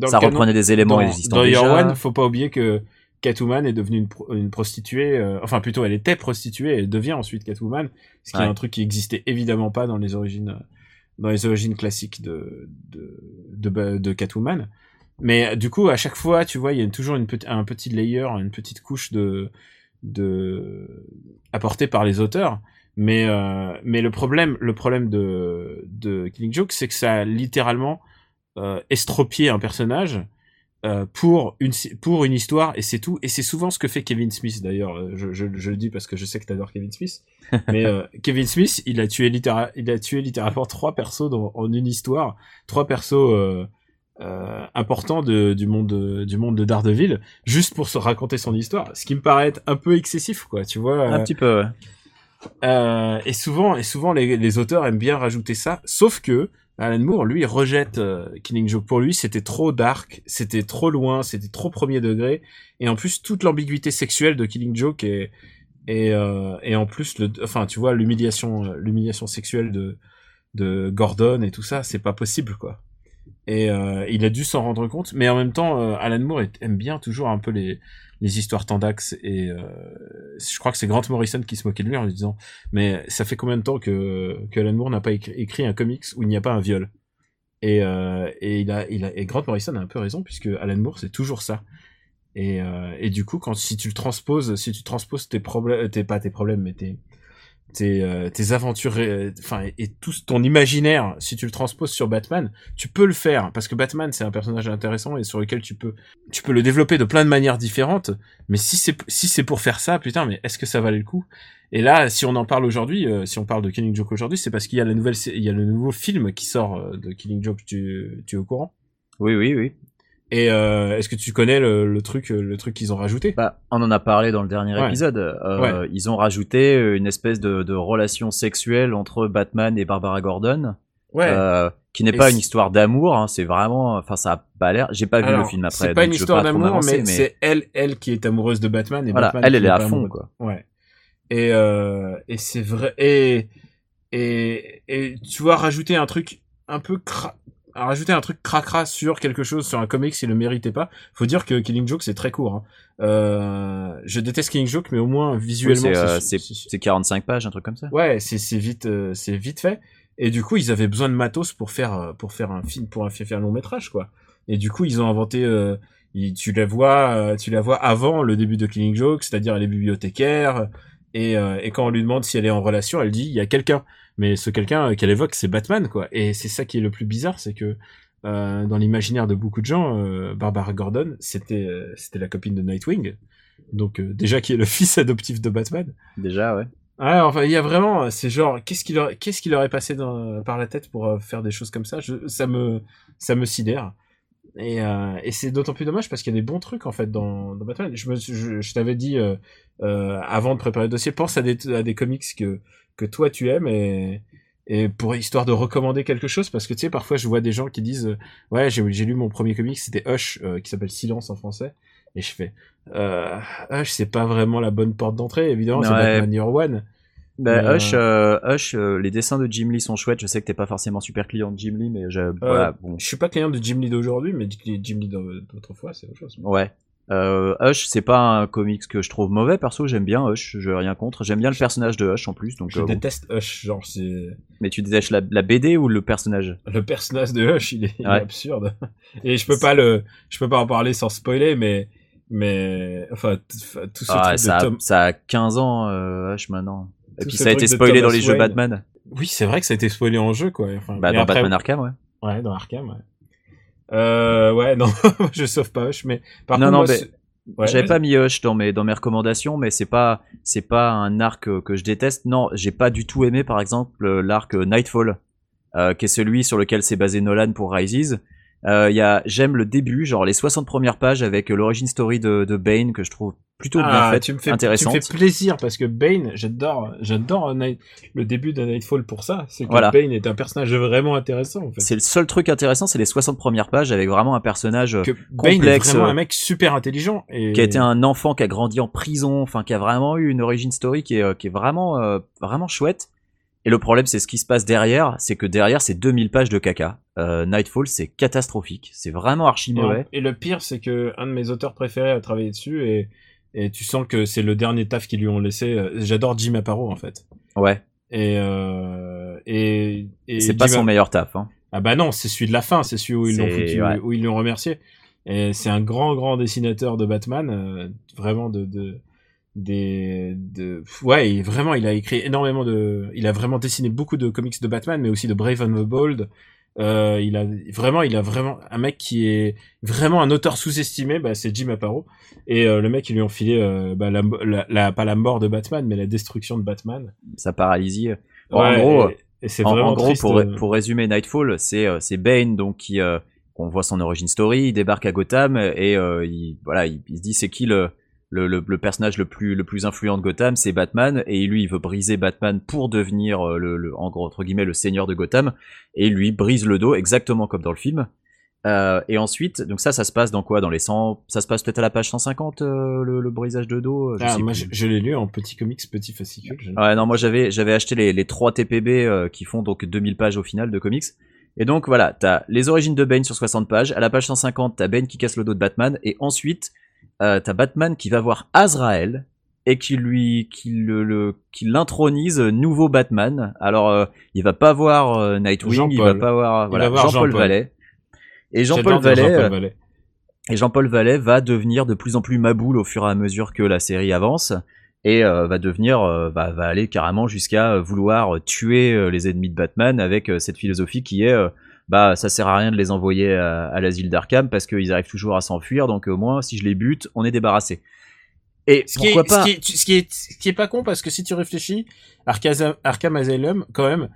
Speaker 5: ça
Speaker 4: canon-
Speaker 5: reprenait des éléments
Speaker 4: dans,
Speaker 5: existants
Speaker 4: dans
Speaker 5: déjà.
Speaker 4: One, faut pas oublier que Catwoman est devenue une, pro- une prostituée, euh, enfin plutôt elle était prostituée, elle devient ensuite Catwoman, ce qui
Speaker 5: Ouais.
Speaker 4: est un truc qui existait évidemment pas dans les origines, euh, dans les origines classiques de de de, de Catwoman. Mais euh, du coup, à chaque fois, tu vois, il y a toujours une un petit layer, une petite couche de de apportée par les auteurs. Mais euh, mais le problème, le problème de de Killing Joke, c'est que ça a littéralement euh, estropié un personnage euh, pour une pour une histoire et c'est tout. Et c'est souvent ce que fait Kevin Smith d'ailleurs. Euh, je, je, je le dis parce que je sais que t'adores Kevin Smith. [laughs] Mais euh, Kevin Smith il a tué littéra il a tué littéralement trois persos dans, en une histoire. Trois persos euh, importants de, du monde de, du monde de Daredevil juste pour se raconter son histoire ce qui me paraît être un peu excessif quoi tu vois
Speaker 5: Un
Speaker 4: euh,
Speaker 5: petit peu, ouais.
Speaker 4: euh, et souvent, et souvent les, les auteurs aiment bien rajouter ça, sauf que Alan Moore, lui, rejette Killing Joke. Pour lui, c'était trop dark, c'était trop loin, c'était trop premier degré, et en plus toute l'ambiguïté sexuelle de Killing Joke et et, et en plus le, enfin tu vois l'humiliation, l'humiliation sexuelle de de Gordon et tout ça, c'est pas possible quoi. Et euh, il a dû s'en rendre compte, mais en même temps, euh, Alan Moore aime bien toujours un peu les histoires tendax et euh, je crois que c'est Grant Morrison qui se moquait de lui en lui disant mais ça fait combien de temps que, Alan Moore n'a pas écrit, un comics où il n'y a pas un viol? Et, Grant Morrison a un peu raison puisque Alan Moore c'est toujours ça. Et, du coup si tu le transposes si tu transposes tes problèmes pas tes problèmes mais tes tes, euh, tes aventures enfin et, tout ton imaginaire si tu le transposes sur Batman tu peux le faire parce que Batman c'est un personnage intéressant et sur lequel tu peux tu peux le développer de plein de manières différentes mais si c'est si c'est pour faire ça putain mais est-ce que ça valait le coup? Et là, si on en parle aujourd'hui, euh, si on parle de Killing Joke aujourd'hui, c'est parce qu'il y a la nouvelle, il y a le nouveau film qui sort euh, de Killing Joke. Tu, tu es au courant?
Speaker 5: Oui, oui, oui.
Speaker 4: Et euh, est-ce que tu connais le, le truc, euh, le truc qu'ils ont rajouté?
Speaker 5: Bah, on en a parlé dans le dernier
Speaker 4: Ouais.
Speaker 5: épisode. Euh, Ils ont rajouté une espèce de, de relation sexuelle entre Batman et Barbara Gordon,
Speaker 4: Ouais.
Speaker 5: euh, qui n'est pas une histoire d'amour. Hein, c'est vraiment, enfin, ça a pas l'air. J'ai pas vu le film après.
Speaker 4: C'est pas une histoire d'amour, mais, c'est elle, elle qui est amoureuse de Batman et
Speaker 5: Voilà,
Speaker 4: Batman
Speaker 5: elle, elle est à fond,
Speaker 4: amoureux.
Speaker 5: quoi.
Speaker 4: Ouais. Et euh, et c'est vrai. Et et et tu vois rajouter un truc un peu cra... à rajouter un truc cracra sur quelque chose sur un comic s'il le méritait pas. Faut dire que Killing Joke c'est très court. Hein. Euh, je déteste Killing Joke, mais au moins
Speaker 5: Oui,
Speaker 4: visuellement
Speaker 5: c'est, euh,
Speaker 4: c'est-
Speaker 5: c'est c'est 45 pages, un truc comme ça.
Speaker 4: Ouais, c'est c'est vite euh, c'est vite fait. Et du coup, ils avaient besoin de matos pour faire euh, pour faire un film pour un, faire un long métrage quoi. Et du coup, ils ont inventé euh, ils- tu la vois euh, tu la vois avant le début de Killing Joke, c'est-à-dire elle est bibliothécaire et euh, et quand on lui demande si elle est en relation, elle dit il y a quelqu'un. Mais ce quelqu'un euh, qu'elle évoque, c'est Batman quoi. Et c'est ça qui est le plus bizarre, c'est que euh, dans l'imaginaire de beaucoup de gens, euh, Barbara Gordon, c'était euh, c'était la copine de Nightwing. Donc euh, déjà qui est le [laughs] fils adoptif de Batman.
Speaker 5: Déjà, ouais.
Speaker 4: Ouais, enfin, il y a vraiment, c'est genre, qu'est-ce qui leur, qu'est-ce qui leur est passé dans, par la tête pour faire des choses comme ça? Je, Ça me, ça me sidère. Et, euh, et c'est d'autant plus dommage parce qu'il y a des bons trucs en fait dans, dans Batman. Je me, suis- je, je t'avais dit euh, euh, avant de préparer le dossier, pense à des, à des comics que que toi tu aimes et et pour histoire de recommander quelque chose parce que tu sais parfois je vois des gens qui disent ouais j'ai j'ai lu mon premier comic c'était Hush qui s'appelle Silence en français et je fais Hush c'est pas vraiment la bonne porte d'entrée évidemment c'est
Speaker 5: Ouais.
Speaker 4: Batman Year One
Speaker 5: Bah, Hush, euh, Hush euh, les dessins de Jim Lee sont chouettes. Je sais que t'es pas forcément super client de Jim Lee, mais je, voilà, bon.
Speaker 4: Je suis pas client de Jim Lee d'aujourd'hui, mais Jim Lee d'autrefois, c'est autre chose.
Speaker 5: Ouais. Euh, Hush, c'est pas un comics que je trouve mauvais, perso, j'aime bien Hush, je rien contre. J'aime bien le personnage de Hush en plus, donc.
Speaker 4: Je
Speaker 5: euh, bon.
Speaker 4: déteste Hush, genre c'est
Speaker 5: Mais tu détestes la, la BD ou le personnage?
Speaker 4: Le personnage de Hush, il est, il est
Speaker 5: Ouais.
Speaker 4: absurde. [laughs] Et je peux pas le, je peux pas en parler sans spoiler, mais, mais, enfin, tout ce
Speaker 5: Ah,
Speaker 4: truc
Speaker 5: ça,
Speaker 4: de Tom.
Speaker 5: ça a 15 ans, euh, Hush maintenant. Et puis ça a été spoilé dans les jeux. Batman.
Speaker 4: Oui, c'est vrai que ça a été spoilé en jeu, quoi. Enfin,
Speaker 5: Bah, dans
Speaker 4: après-
Speaker 5: Batman Arkham, ouais.
Speaker 4: Ouais, dans Arkham, ouais. Euh, ouais, non, [laughs] je sauve pas Hush, mais par
Speaker 5: Non,
Speaker 4: contre,
Speaker 5: non,
Speaker 4: moi,
Speaker 5: mais
Speaker 4: ouais,
Speaker 5: J'avais pas mis Hush dans mes dans mes recommandations, mais c'est pas c'est pas un arc euh, que je déteste. Non, j'ai pas du tout aimé par exemple euh, l'arc Nightfall, euh, qui est celui sur lequel s'est basé Nolan pour Rises. Euh, y a j'aime le début, genre les 60 premières pages avec l'origine story de, de Bane que je trouve plutôt bien
Speaker 4: Ah,
Speaker 5: faite,
Speaker 4: tu me fais, tu
Speaker 5: intéressante.
Speaker 4: me fais plaisir parce que Bane, j'adore, j'adore le début de Nightfall pour ça. C'est que
Speaker 5: Voilà.
Speaker 4: Bane est un personnage vraiment intéressant, en fait.
Speaker 5: C'est le seul truc intéressant, c'est les 60 premières pages avec vraiment un personnage
Speaker 4: Que Bane est
Speaker 5: complexe,
Speaker 4: vraiment
Speaker 5: euh,
Speaker 4: un mec super intelligent et
Speaker 5: qui a été un enfant qui a grandi en prison, enfin qui a vraiment eu une origin story qui est, euh, qui est vraiment, euh, vraiment chouette. Et le problème, c'est ce qui se passe derrière, c'est que derrière, c'est 2000 pages de caca. Euh, Nightfall, c'est catastrophique, c'est vraiment archi mauvais.
Speaker 4: et le pire, c'est que un de mes auteurs préférés a travaillé dessus et, et tu sens que c'est le dernier taf qu'ils lui ont laissé. Euh, J'adore Jim Aparo en fait.
Speaker 5: Ouais,
Speaker 4: Et, euh, et, et
Speaker 5: c'est pas son meilleur taf. Hein.
Speaker 4: Ah bah non, c'est celui de la fin, c'est celui où ils l'ont
Speaker 5: ouais.
Speaker 4: où ils l'ont remercié. Et c'est un grand, grand dessinateur de Batman, euh, vraiment de, de, des, de, ouais, il- vraiment, il a écrit énormément de, il a vraiment dessiné beaucoup de comics de Batman, mais aussi de Brave and the Bold. Euh, il a vraiment, il a vraiment un mec qui est vraiment un auteur sous-estimé, bah, c'est Jim Aparo. Et euh, le mec, ils lui ont filé, euh, bah, la, la, la- pas la mort de Batman, mais la destruction de Batman.
Speaker 5: Ça paralysie. En
Speaker 4: Ouais,
Speaker 5: gros,
Speaker 4: et, et c'est
Speaker 5: En,
Speaker 4: vraiment
Speaker 5: en gros,
Speaker 4: triste,
Speaker 5: pour,
Speaker 4: euh,
Speaker 5: pour résumer Nightfall, c'est euh, c'est Bane donc qui euh, on voit son origin story, il débarque à Gotham et euh, il voilà, il, il se dit c'est qui le, le, le, le personnage le plus le plus influent de Gotham, c'est Batman et lui il veut briser Batman pour devenir euh, le, le en gros, entre guillemets le seigneur de Gotham et il lui brise le dos exactement comme dans le film. Euh, et ensuite, donc ça, ça se passe dans quoi? Dans les 100 Ça se passe peut-être à la page 150, euh, le, le brisage de dos je
Speaker 4: Ah,
Speaker 5: sais
Speaker 4: moi,
Speaker 5: plus.
Speaker 4: je, je l'ai lu en petit comics, petit fascicule. je-
Speaker 5: Ouais, non, moi j'avais j'avais acheté les, les 3 TPB euh, qui font donc 2000 pages au final de comics. Et donc voilà, t'as les origines de Bane sur 60 pages. À la page 150, t'as Bane qui casse le dos de Batman. Et ensuite, euh, t'as Batman qui va voir Azrael et qui lui qui le, le qui l'intronise nouveau Batman. Alors euh, il va pas voir euh, Nightwing, il va pas voir voilà Jean-Paul. Vallée. Et Jean-Paul Vallée, et Jean-Paul Vallée va devenir de plus en plus maboule au fur et à mesure que la série avance et euh, va devenir euh, va, va aller carrément jusqu'à vouloir tuer les ennemis de Batman avec cette philosophie qui est bah ça sert à rien de les envoyer à, à l'asile d'Arkham parce qu'ils arrivent toujours à s'enfuir donc au moins si je les bute on est débarrassé. Et
Speaker 4: Ce qui, est,
Speaker 5: pourquoi pas
Speaker 4: ce, qui est, ce, qui est, ce qui est pas con parce que si tu réfléchis, Arkham, Arkham Asylum, quand même,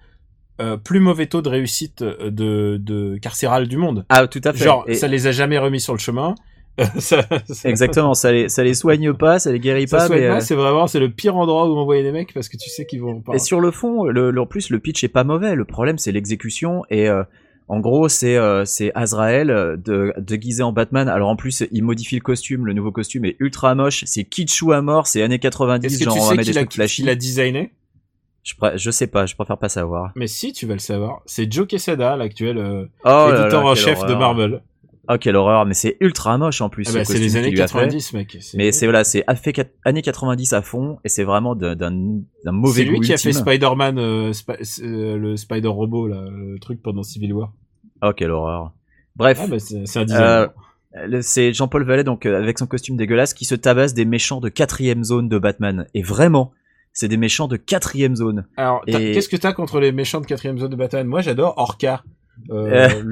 Speaker 4: euh, plus mauvais taux de réussite euh, de, de carcéral du monde.
Speaker 5: Ah tout à fait.
Speaker 4: Genre,
Speaker 5: Et-
Speaker 4: ça les a jamais remis sur le chemin. [laughs] ça, ça- [laughs]
Speaker 5: Exactement, ça les, ça les soigne pas, ça les guérit
Speaker 4: Ça
Speaker 5: pas.
Speaker 4: soigne
Speaker 5: mais,
Speaker 4: pas,
Speaker 5: euh,
Speaker 4: c'est vraiment, c'est le pire endroit où envoyer des mecs parce que tu sais qu'ils vont pas.
Speaker 5: Et sur le fond, le, le- en plus, le pitch est pas mauvais. Le problème, c'est l'exécution. Et euh, en gros, c'est euh, c'est Azrael euh, de, déguisé en Batman. Alors en plus, il modifie le costume. Le nouveau costume est ultra moche. C'est kitschou à mort. C'est années 90.
Speaker 4: Est-ce que
Speaker 5: genre
Speaker 4: tu sais
Speaker 5: mettre des
Speaker 4: qu'il a,
Speaker 5: trucs flashy.
Speaker 4: qu'il a designé?
Speaker 5: Je, sais pas. Je préfère pas savoir.
Speaker 4: Mais si, tu vas le savoir. C'est Joe Quesada, l'actuel euh,
Speaker 5: Oh là là,
Speaker 4: éditeur en chef de. Marvel.
Speaker 5: Oh quelle horreur. Mais c'est ultra moche en plus.
Speaker 4: Ah bah, c'est les années
Speaker 5: qu'il lui a fait.
Speaker 4: 90, mec.
Speaker 5: Mais c'est voilà, c'est années 90 à fond. Et c'est vraiment d'un mauvais
Speaker 4: C'est lui
Speaker 5: goût
Speaker 4: qui a fait. Spider-Man, euh, euh, le Spider Robot, là, le truc pendant Civil War.
Speaker 5: Oh quelle horreur. Bref.
Speaker 4: Ah bah c'est un design.
Speaker 5: Euh, c'est Jean-Paul Vallée donc avec son costume dégueulasse qui se tabasse des méchants de quatrième zone de Batman et vraiment c'est des méchants de quatrième zone
Speaker 4: Alors,
Speaker 5: et-
Speaker 4: qu'est-ce que t'as contre les méchants de quatrième zone de Batman? Moi, j'adore Orca, euh,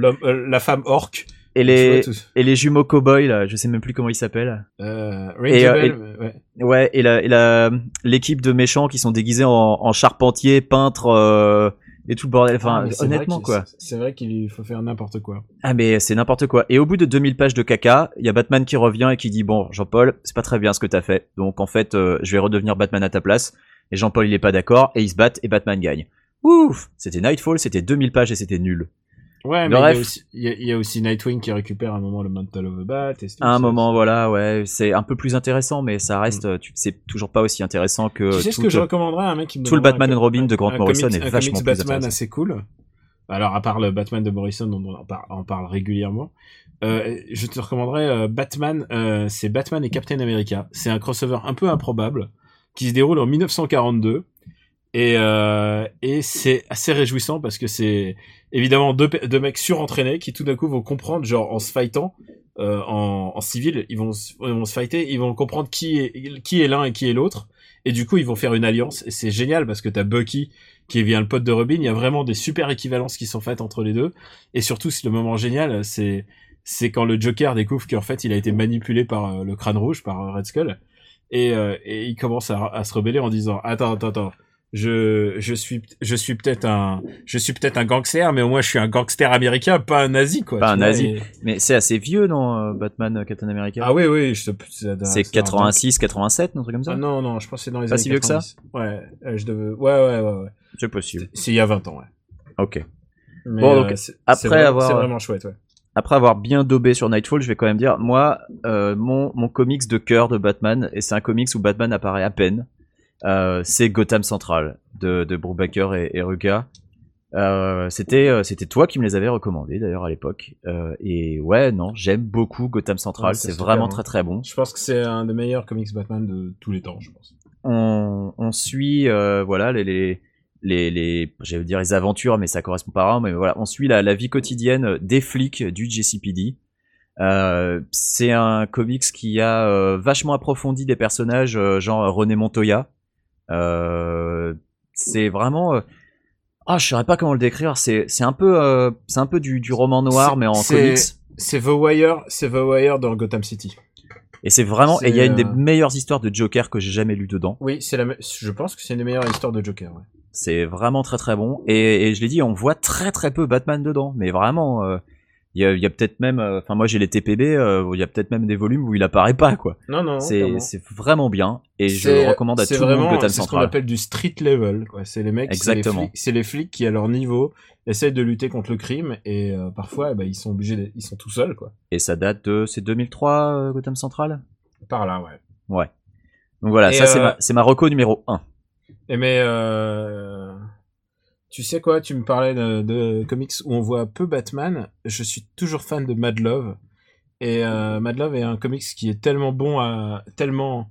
Speaker 4: la femme orque.
Speaker 5: Et les et les jumeaux cowboys là je sais même plus comment ils s'appellent.
Speaker 4: Euh,
Speaker 5: Et, euh,
Speaker 4: Bell, ouais.
Speaker 5: ouais et la et la l'équipe de méchants qui sont déguisés en, en charpentier peintre euh, et tout le bordel. Enfin
Speaker 4: Ah,
Speaker 5: honnêtement quoi.
Speaker 4: c'est- C'est vrai qu'il faut faire n'importe quoi.
Speaker 5: ah mais c'est n'importe quoi. Et au bout de 2000 pages de caca il y a Batman qui revient et qui dit bon Jean-Paul c'est pas très bien ce que t'as fait. Donc en fait euh, je vais redevenir Batman à ta place. Et Jean-Paul il est pas d'accord et ils se battent et Batman gagne. Ouf! C'était Nightfall c'était 2000 pages et c'était nul
Speaker 4: Ouais, mais il y, a
Speaker 5: Bref.
Speaker 4: aussi, il, y a, il y a aussi Nightwing qui récupère à un moment le Mantle of the Bat. Et
Speaker 5: À un moment, voilà, ouais, c'est un peu plus intéressant, mais ça reste, tu- c'est toujours pas aussi intéressant que
Speaker 4: Tu sais ce que je recommanderais à un mec qui me
Speaker 5: tout le Batman and Robin de Grant
Speaker 4: un
Speaker 5: Morrison
Speaker 4: comics-
Speaker 5: est vachement plus
Speaker 4: Batman
Speaker 5: intéressant.
Speaker 4: assez cool. Alors, à part le Batman de Morrison dont on en parle, on parle régulièrement, euh, je te recommanderais euh, Batman, euh, c'est Batman et Captain America. C'est un crossover un peu improbable qui se déroule en 1942 et, euh, et c'est assez réjouissant parce que c'est évidemment deux, deux mecs surentraînés qui tout d'un coup vont comprendre, genre en se fightant, euh, en, civil, ils vont, se- ils vont se fighter, ils vont comprendre qui est, qui est l'un et qui est l'autre. Et du coup, ils vont faire une alliance. Et c'est génial parce que t'as Bucky qui vient le pote de Robin. Il y a vraiment des super équivalences qui sont faites entre les deux. Et surtout, le moment génial, c'est c'est quand le Joker découvre qu'en fait, il a été manipulé par euh, le crâne rouge, par euh, Red Skull. Et, euh, et il commence à, à se rebeller en disant attends attends attends je je suis je suis peut-être un je suis peut-être un gangster mais au moins je suis un gangster américain pas un nazi quoi
Speaker 5: Pas un
Speaker 4: vois,
Speaker 5: nazi.
Speaker 4: et-
Speaker 5: Mais c'est assez vieux, non, euh, Batman euh, Captain America?
Speaker 4: Ah oui oui je c'est
Speaker 5: C'est 86, 87, un truc comme ça?
Speaker 4: Ah non non je pense que c'est dans les
Speaker 5: Pas
Speaker 4: années
Speaker 5: si vieux que ça?
Speaker 4: 90. ouais euh, je devais ouais ouais ouais ouais
Speaker 5: C'est possible.
Speaker 4: c'est il y a 20 ans ouais
Speaker 5: Ok.
Speaker 4: Mais,
Speaker 5: Bon, donc, après avoir-
Speaker 4: c'est vraiment chouette ouais
Speaker 5: Après avoir bien daubé sur Nightfall, je vais quand même dire, moi, euh, mon, mon comics de cœur de Batman, et c'est un comics où Batman apparaît à peine, c'est Gotham Central de, de Brubaker et, et Rucka. Euh, c'était euh, c'était toi qui me les avais recommandés d'ailleurs à l'époque. Euh, et ouais non j'aime beaucoup Gotham Central.
Speaker 4: Ouais, c'est
Speaker 5: vraiment
Speaker 4: hein.
Speaker 5: très très bon.
Speaker 4: Je pense que c'est un des meilleurs comics Batman de tous les temps je pense.
Speaker 5: On, on suit euh, voilà les les les, les j'allais dire les aventures mais ça correspond pas vraiment mais voilà. On suit la, la vie quotidienne des flics du JCPD euh, c'est un comics qui a euh, vachement approfondi des personnages euh, genre René Montoya. euh, c'est vraiment euh, ah je saurais pas comment le décrire c'est c'est un peu euh, c'est un peu du, du roman noir mais en comics
Speaker 4: c'est The Wire c'est The Wire dans Gotham City
Speaker 5: et c'est vraiment et il y a une des
Speaker 4: euh,
Speaker 5: meilleures histoires de Joker que j'ai jamais lu dedans
Speaker 4: oui c'est la je pense que c'est une des meilleures histoires de Joker ouais.
Speaker 5: C'est vraiment très très bon. Et, et je l'ai dit, on voit très très peu Batman dedans. Mais vraiment, euh, il y a, il y a peut-être même... euh, Enfin moi j'ai les TPB, euh, il y a peut-être même des volumes où il apparaît pas quoi.
Speaker 4: non non
Speaker 5: C'est c'est vraiment bien. Et je recommande à tout le monde Gotham
Speaker 4: C'est ce qu'on
Speaker 5: Central.
Speaker 4: appelle du street level. quoi. C'est les mecs,
Speaker 5: Exactement.
Speaker 4: c'est les, flics qui à leur niveau essayent de lutter contre le crime et euh, parfois eh ben, ils sont obligés, de- ils sont tout seuls quoi.
Speaker 5: Et ça date de... C'est 2003 euh, Gotham Central?
Speaker 4: Par là ouais.
Speaker 5: Ouais. Donc voilà,
Speaker 4: Et,
Speaker 5: ça c'est
Speaker 4: euh,
Speaker 5: ma, c'est ma reco numéro 1.
Speaker 4: Et mais euh, tu sais quoi, tu me parlais de, de comics où on voit peu Batman. Je suis toujours fan de Mad Love et euh, Mad Love est un comics qui est tellement bon, à, tellement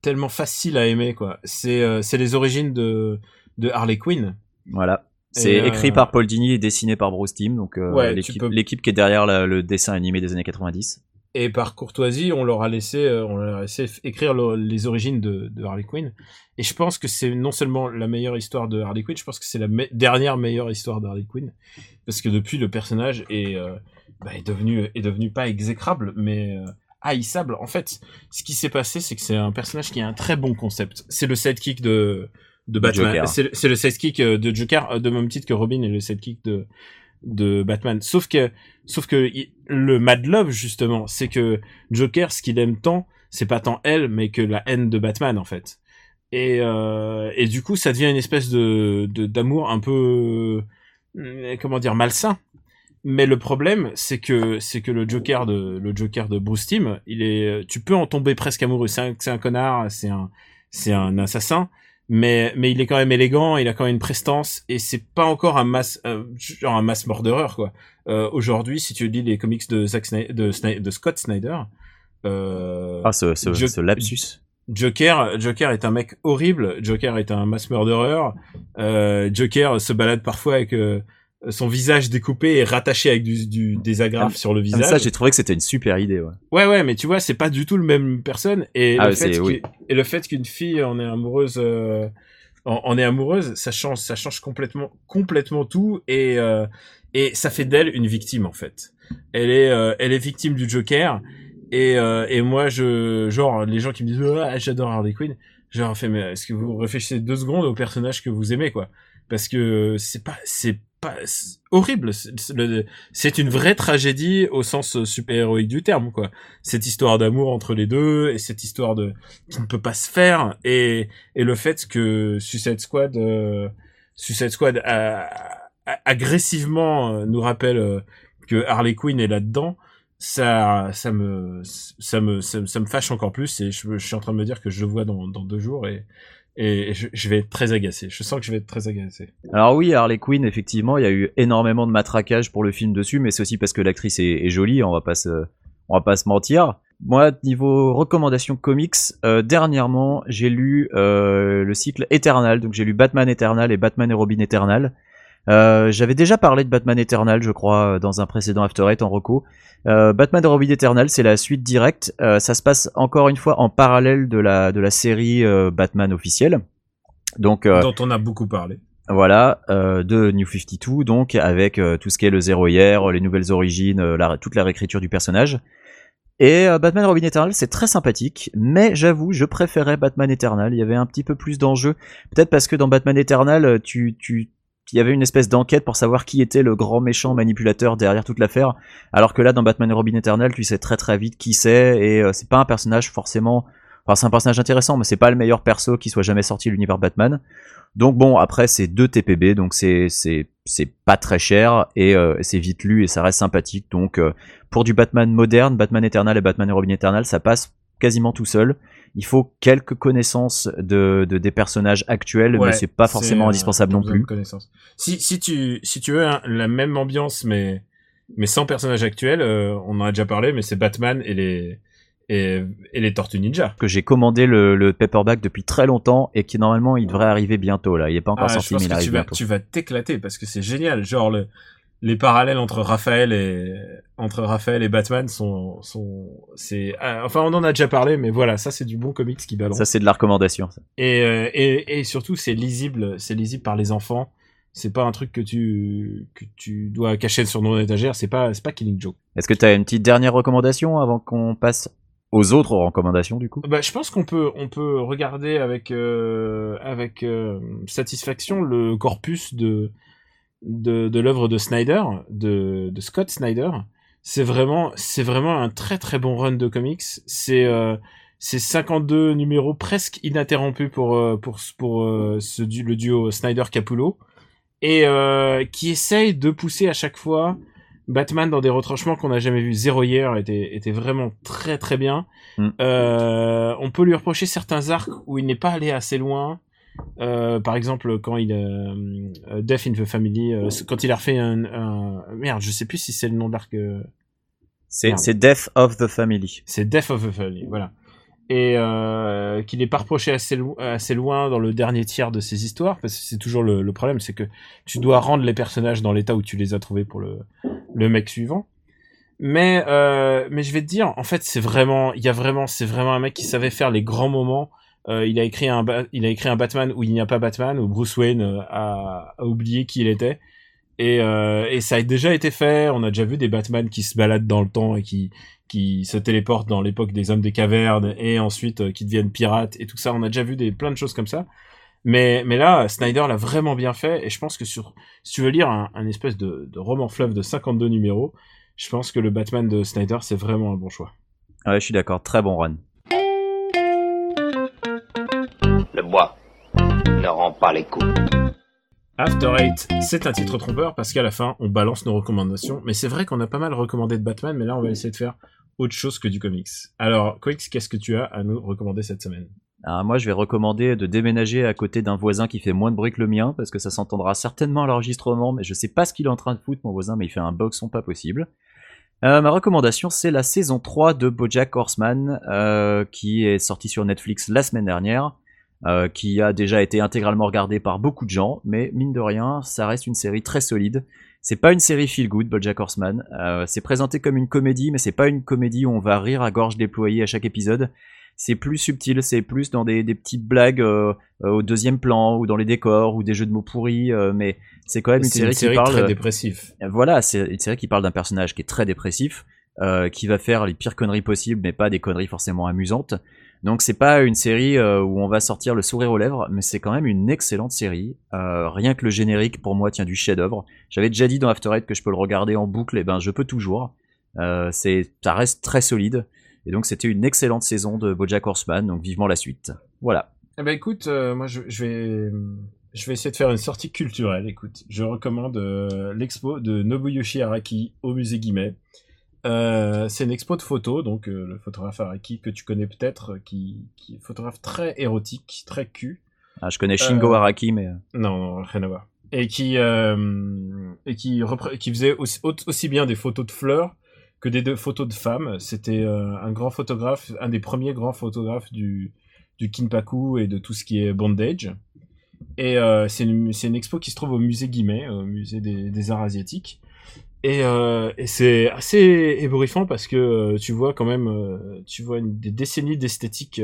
Speaker 4: tellement facile à aimer quoi. C'est euh, les origines de de Harley Quinn.
Speaker 5: Voilà. C'est
Speaker 4: euh,
Speaker 5: écrit par Paul Dini et dessiné par Bruce Timm, donc euh,
Speaker 4: Ouais,
Speaker 5: l'équipe
Speaker 4: peux-
Speaker 5: qui est derrière la- le dessin animé des années 90.
Speaker 4: Et par courtoisie, on leur a laissé, euh, on leur a laissé écrire le- les origines de, de Harley Quinn. Et je pense que c'est non seulement la meilleure histoire de Harley Quinn, je pense que c'est la me- dernière meilleure histoire de Harley Quinn, parce que depuis le personnage est, euh, bah, est devenu est devenu pas exécrable, mais euh, haïssable. En fait, ce qui s'est passé, c'est que c'est un personnage qui a un très bon concept. C'est le sidekick de de Batman. C'est le- sidekick de Joker, de même titre que Robin est le sidekick de de Batman. Sauf que, sauf que le Mad Love justement, c'est que Joker, ce qu'il aime tant, c'est pas tant elle, mais que la haine de Batman en fait. Et euh, et du coup, ça devient une espèce de d'amour un peu euh, comment dire malsain. Mais le problème, c'est que c'est que le Joker de le Joker de Bruce Timm, il est, tu peux en tomber presque amoureux. C'est un, un connard, c'est un c'est un assassin, mais mais il est quand même élégant, il a quand même une prestance et c'est pas encore un mass euh, genre un mass murderer quoi. Euh, Aujourd'hui, si tu lis les comics de Zack Snyder, de, Scott Snyder, euh,
Speaker 5: Ah ce, ce, ce lapsus.
Speaker 4: Joker, Joker est un mec horrible. Joker est un mass murderer. Euh, Joker se balade parfois avec euh, son visage découpé et rattaché avec du, du des agrafes sur le
Speaker 5: Ah,
Speaker 4: visage.
Speaker 5: ça j'ai trouvé que c'était une super idée. Ouais.
Speaker 4: Ouais, ouais, mais tu vois, c'est pas du tout le même personne. Et,
Speaker 5: Ah,
Speaker 4: le, fait
Speaker 5: oui.
Speaker 4: et le fait qu'une fille en est amoureuse, euh, en, en est amoureuse, ça change, ça change complètement, complètement tout. Et, euh, et ça fait d'elle une victime en fait. Elle est, euh, elle est victime du Joker. Et, euh, et moi, je, genre, les gens qui me disent, ah, j'adore Harley Quinn, je leur fais, mais est-ce que vous réfléchissez deux secondes au personnage que vous aimez, quoi? Parce que c'est pas, c'est pas, horrible. C'est- une vraie tragédie au sens super-héroïque du terme, quoi. Cette histoire d'amour entre les deux, et cette histoire de, qui ne peut pas se faire, et, et le fait que Suicide Squad, euh, Suicide Squad agressivement euh, nous rappelle euh, que Harley Quinn est là-dedans, ça, ça me, ça, me- ça me fâche encore plus et je, je suis en train de me dire que je le vois dans, dans deux jours et, et je, je vais être très agacé. Je sens que je vais être très agacé.
Speaker 5: Alors oui, Harley Quinn, effectivement, il y a eu énormément de matraquage pour le film dessus, mais c'est aussi parce que l'actrice est, jolie, on va pas se, on va pas se mentir. Moi, niveau recommandations comics, euh, dernièrement, j'ai lu euh, le cycle Eternal, donc j'ai lu Batman Eternal et Batman et Robin Eternal. Euh, J'avais déjà parlé de Batman Eternal, je crois, dans un précédent After Eight en reco. Euh, Batman et Robin Eternal, c'est la suite directe. Euh, ça se passe encore une fois en parallèle de la de la série euh, Batman officielle. Donc euh,
Speaker 4: Dont on a beaucoup parlé.
Speaker 5: voilà, euh, de New 52, donc avec euh, tout ce qui est le zéro hier, les nouvelles origines, euh, la- toute la réécriture du personnage. Et euh, Batman Robin Eternal, c'est très sympathique, mais j'avoue, je préférais Batman Eternal. Il y avait un petit peu plus d'enjeux, peut-être parce que dans Batman Eternal, euh, tu, il y avait une espèce d'enquête pour savoir qui était le grand méchant manipulateur derrière toute l'affaire, alors que là, dans Batman et Robin Eternal, tu sais très très vite qui c'est, et euh, c'est pas un personnage forcément. Enfin, c'est un personnage intéressant, mais c'est pas le meilleur perso qui soit jamais sorti de l'univers Batman. Donc bon, après c'est 2 TPB, donc c'est c'est c'est pas très cher et euh, c'est vite lu et ça reste sympathique. Donc euh, pour du Batman moderne, Batman Eternal et Batman et Robin Eternal, ça passe quasiment tout seul. Il faut quelques connaissances de, de des personnages actuels,
Speaker 4: Ouais,
Speaker 5: mais c'est pas forcément indispensable non plus.
Speaker 4: Si, si tu, si tu veux un- la même ambiance, mais, mais sans personnage actuel, euh, on en a déjà parlé, mais c'est Batman et les, et, et les Tortues Ninja.
Speaker 5: Que j'ai commandé le, le paperback depuis très longtemps et qui normalement il devrait arriver bientôt là. Il est pas encore
Speaker 4: Ah, je
Speaker 5: sorti,
Speaker 4: pense
Speaker 5: mais il
Speaker 4: que
Speaker 5: arrive
Speaker 4: tu vas,
Speaker 5: bientôt.
Speaker 4: tu vas t'éclater parce que c'est génial. Genre, le, les parallèles entre Raphaël et, entre Raphaël et Batman sont, sont, c'est, ah, enfin, on en a déjà parlé, mais voilà, ça c'est du bon comics qui balance.
Speaker 5: Ça c'est de la recommandation. ça.
Speaker 4: Et, euh, et, et surtout, c'est lisible, c'est lisible par les enfants. C'est pas un truc que tu, que tu dois cacher sur ton étagère. C'est pas, c'est pas Killing Joke.
Speaker 5: Est-ce que tu as une petite dernière recommandation avant qu'on passe aux autres recommandations du coup?
Speaker 4: Bah, je pense qu'on peut, on peut regarder avec, euh, avec euh, satisfaction le corpus de, de, de l'œuvre de Snyder, de, de Scott Snyder. C'est vraiment, c'est vraiment un très très bon run de comics. C'est, euh, c'est 52 numéros presque ininterrompus pour, euh, pour, pour euh, ce, du- le duo Snyder-Capullo. Et euh, qui essaye de pousser à chaque fois Batman dans des retranchements qu'on n'a jamais vus. Zéro hier était, était vraiment très très bien.
Speaker 5: Mm.
Speaker 4: Euh, on peut lui reprocher certains arcs où il n'est pas allé assez loin. Euh, par exemple, quand il euh, Death in the Family, euh, quand il a refait un, un- merde, je sais plus si c'est le nom d'arc. euh,
Speaker 5: C'est Death of the Family.
Speaker 4: c'est Death of the Family, voilà. Et qu'il n'est pas reproché assez, lo- assez loin dans le dernier tiers de ces histoires, parce que c'est toujours le, le problème, c'est que tu dois rendre les personnages dans l'état où tu les as trouvés pour le, le mec suivant. Mais mais je vais te dire, en fait, c'est vraiment, il y a vraiment, c'est vraiment un mec qui savait faire les grands moments. Euh, il a écrit un, il a écrit un Batman où il n'y a pas Batman, où Bruce Wayne euh, a, oublié qui il était. Et, euh, et ça a déjà été fait. On a déjà vu des Batman qui se baladent dans le temps et qui qui se téléportent dans l'époque des hommes des cavernes et ensuite qui deviennent pirates et tout ça. On a déjà vu des plein de choses comme ça. Mais mais là, Snyder l'a vraiment bien fait et je pense que sur si tu veux lire un, un espèce de, de roman fleuve de 52 numéros, je pense que le Batman de Snyder c'est vraiment un bon choix.
Speaker 5: Ouais, je suis d'accord. Très bon run.
Speaker 6: Bois ne rend pas les coups.
Speaker 4: After Eight, c'est un titre trompeur parce qu'à la fin, on balance nos recommandations. Mais c'est vrai qu'on a pas mal recommandé de Batman, mais là, on va essayer de faire autre chose que du comics. Alors, Quix, qu'est-ce que tu as à nous recommander cette semaine?
Speaker 5: Alors moi, je vais recommander de déménager à côté d'un voisin qui fait moins de bruit que le mien, parce que ça s'entendra certainement à l'enregistrement, mais je sais pas ce qu'il est en train de foutre, mon voisin, mais il fait un boxon pas possible. Euh, ma recommandation, c'est la saison 3 de BoJack Horseman, euh, qui est sortie sur Netflix la semaine dernière, euh, qui a déjà été intégralement regardée par beaucoup de gens, mais mine de rien, ça reste une série très solide. C'est pas une série feel good, BoJack Horseman. Euh, c'est présenté comme une comédie, mais c'est pas une comédie où on va rire à gorge déployée à chaque épisode. C'est plus subtil, c'est plus dans des, des petites blagues euh, au deuxième plan ou dans les décors ou des jeux de mots pourris, mais c'est quand même une série,
Speaker 4: une série
Speaker 5: qui parle.
Speaker 4: très dépressive.
Speaker 5: Voilà, c'est une série qui parle d'un personnage qui est très dépressif, qui va faire les pires conneries possibles, mais pas des conneries forcément amusantes. Donc c'est pas une série euh, où on va sortir le sourire aux lèvres, mais c'est quand même une excellente série. Euh, rien que le générique pour moi tient du chef-d'œuvre. J'avais déjà dit dans After Eight que je peux le regarder en boucle, et ben je peux toujours. Euh, c'est, ça reste très solide. Et donc c'était une excellente saison de BoJack Horseman, donc vivement la suite. Voilà.
Speaker 4: Eh ben écoute, moi je, je vais je vais essayer de faire une sortie culturelle. Écoute, je recommande l'expo de Nobuyoshi Araki au musée Guimet. Euh, c'est une expo de photos, donc euh, le photographe Araki que tu connais peut-être, euh, qui, qui est photographe très érotique, très cul.
Speaker 5: Ah, je connais Shingo Araki, mais
Speaker 4: Non, non, rien à voir. Et qui, et qui, qui faisait aussi, au- aussi bien des photos de fleurs que des de- photos de femmes. C'était un grand photographe, un des premiers grands photographes du, du Kinpaku et de tout ce qui est bondage. Et euh, c'est une, une expo qui se trouve au musée Guimet, au musée des, des arts asiatiques. Et, euh, et c'est assez ébouriffant parce que euh, tu vois quand même, euh, tu vois des décennies d'esthétique,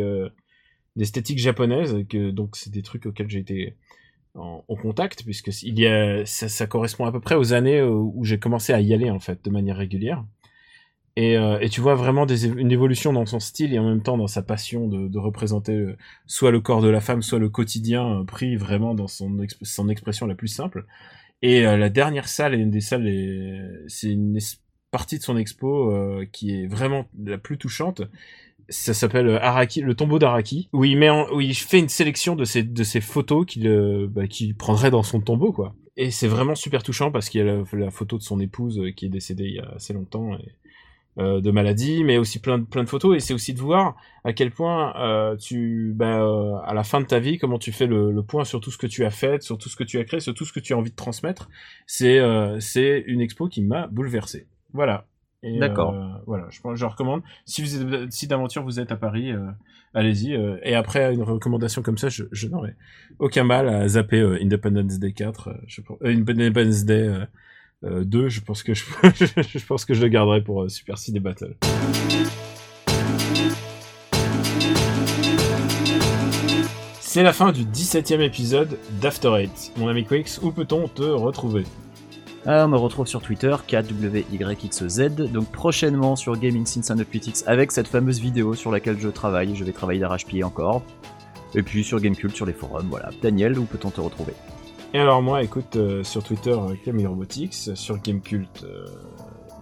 Speaker 4: d'esthétique japonaise, que donc c'est des trucs auxquels j'ai été en, contact puisque il y a, ça, correspond à peu près aux années où, j'ai commencé à y aller en fait de manière régulière. Et, tu vois vraiment une évolution dans son style et en même temps dans sa passion de, représenter soit le corps de la femme, soit le quotidien pris vraiment dans son, son expression la plus simple. Et euh, la dernière salle une des salles, est- c'est une partie de son expo euh, qui est vraiment la plus touchante. Ça s'appelle euh, Araki, le tombeau d'Araki, où il en, fait une sélection de ses de photos qu'il euh, bah, qu'il prendrait dans son tombeau, quoi. Et c'est vraiment super touchant parce qu'il y a la, photo de son épouse euh, qui est décédée il y a assez longtemps euh, de maladie, mais aussi plein de plein de photos. Et c'est aussi de voir à quel point euh, tu, bah, euh, à la fin de ta vie, comment tu fais le, le point sur tout ce que tu as fait, sur tout ce que tu as créé, sur tout ce que tu as envie de transmettre. C'est euh, c'est une expo qui m'a bouleversé. Voilà. Et,
Speaker 5: D'accord.
Speaker 4: euh, voilà, je, je recommande. Si vous êtes, si d'aventure vous êtes à Paris, euh, allez-y. euh, et après une recommandation comme ça, je, je n'aurais aucun mal à zapper euh, Independence Day 4, euh, je, euh, Independence Day euh, euh, 2. Je pense que je, [laughs] je pense que je le garderai pour euh, Super Ciné Battle. C'est la fin du 17ème épisode d'After Eight. Mon ami Quix, où peut-on te retrouver?
Speaker 5: Ah, on me retrouve sur Twitter, KWYXZ, donc prochainement sur Gaming Since and Critics avec cette fameuse vidéo sur laquelle je travaille, je vais travailler d'arrache-pied encore. Et puis sur Gamecult, sur les forums, voilà. Daniel, où peut-on te retrouver?
Speaker 4: Et alors moi, écoute, euh, sur Twitter, euh, Camille Robotics, sur Gamecult, euh,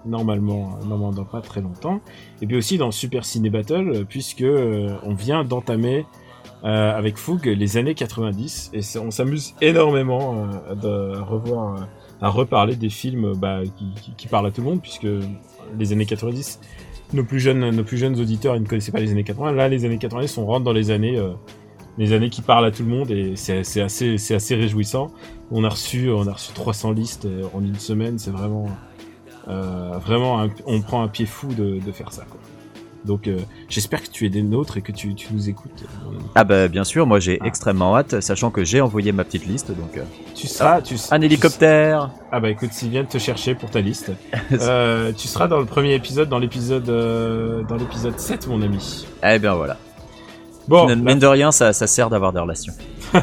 Speaker 4: normalement, euh, normalement dans pas très longtemps, et puis aussi dans Super Ciné Battle, puisque on vient d'entamer avec Fougue les années 90, et on s'amuse énormément de revoir, à reparler des films bah, qui parlent à tout le monde, puisque les années 90, nos plus jeunes, nos plus jeunes auditeurs, ils ne connaissaient pas les années 80. Là, les années 90, on rentre dans les années, les années qui parlent à tout le monde, et c'est assez, c'est assez réjouissant. On a reçu, on a reçu 300 listes euh, en une semaine. C'est vraiment, euh, vraiment, un- on prend un pied fou de, de faire ça. Quoi. Donc, euh, j'espère que tu es des nôtres et que tu, tu nous écoutes.
Speaker 5: Ah bah bien sûr, moi j'ai
Speaker 4: Ah.
Speaker 5: extrêmement hâte, sachant que j'ai envoyé ma petite liste, donc... euh,
Speaker 4: Tu seras, tu,
Speaker 5: un
Speaker 4: tu-
Speaker 5: hélicoptère
Speaker 4: Ah bah écoute, s'ils viennent te chercher pour ta liste, [laughs] euh, tu seras dans le premier épisode, dans l'épisode, dans l'épisode 7, mon ami.
Speaker 5: Eh bien voilà.
Speaker 4: Bon,
Speaker 5: Mine mine de rien, ça, ça sert d'avoir des relations. [laughs]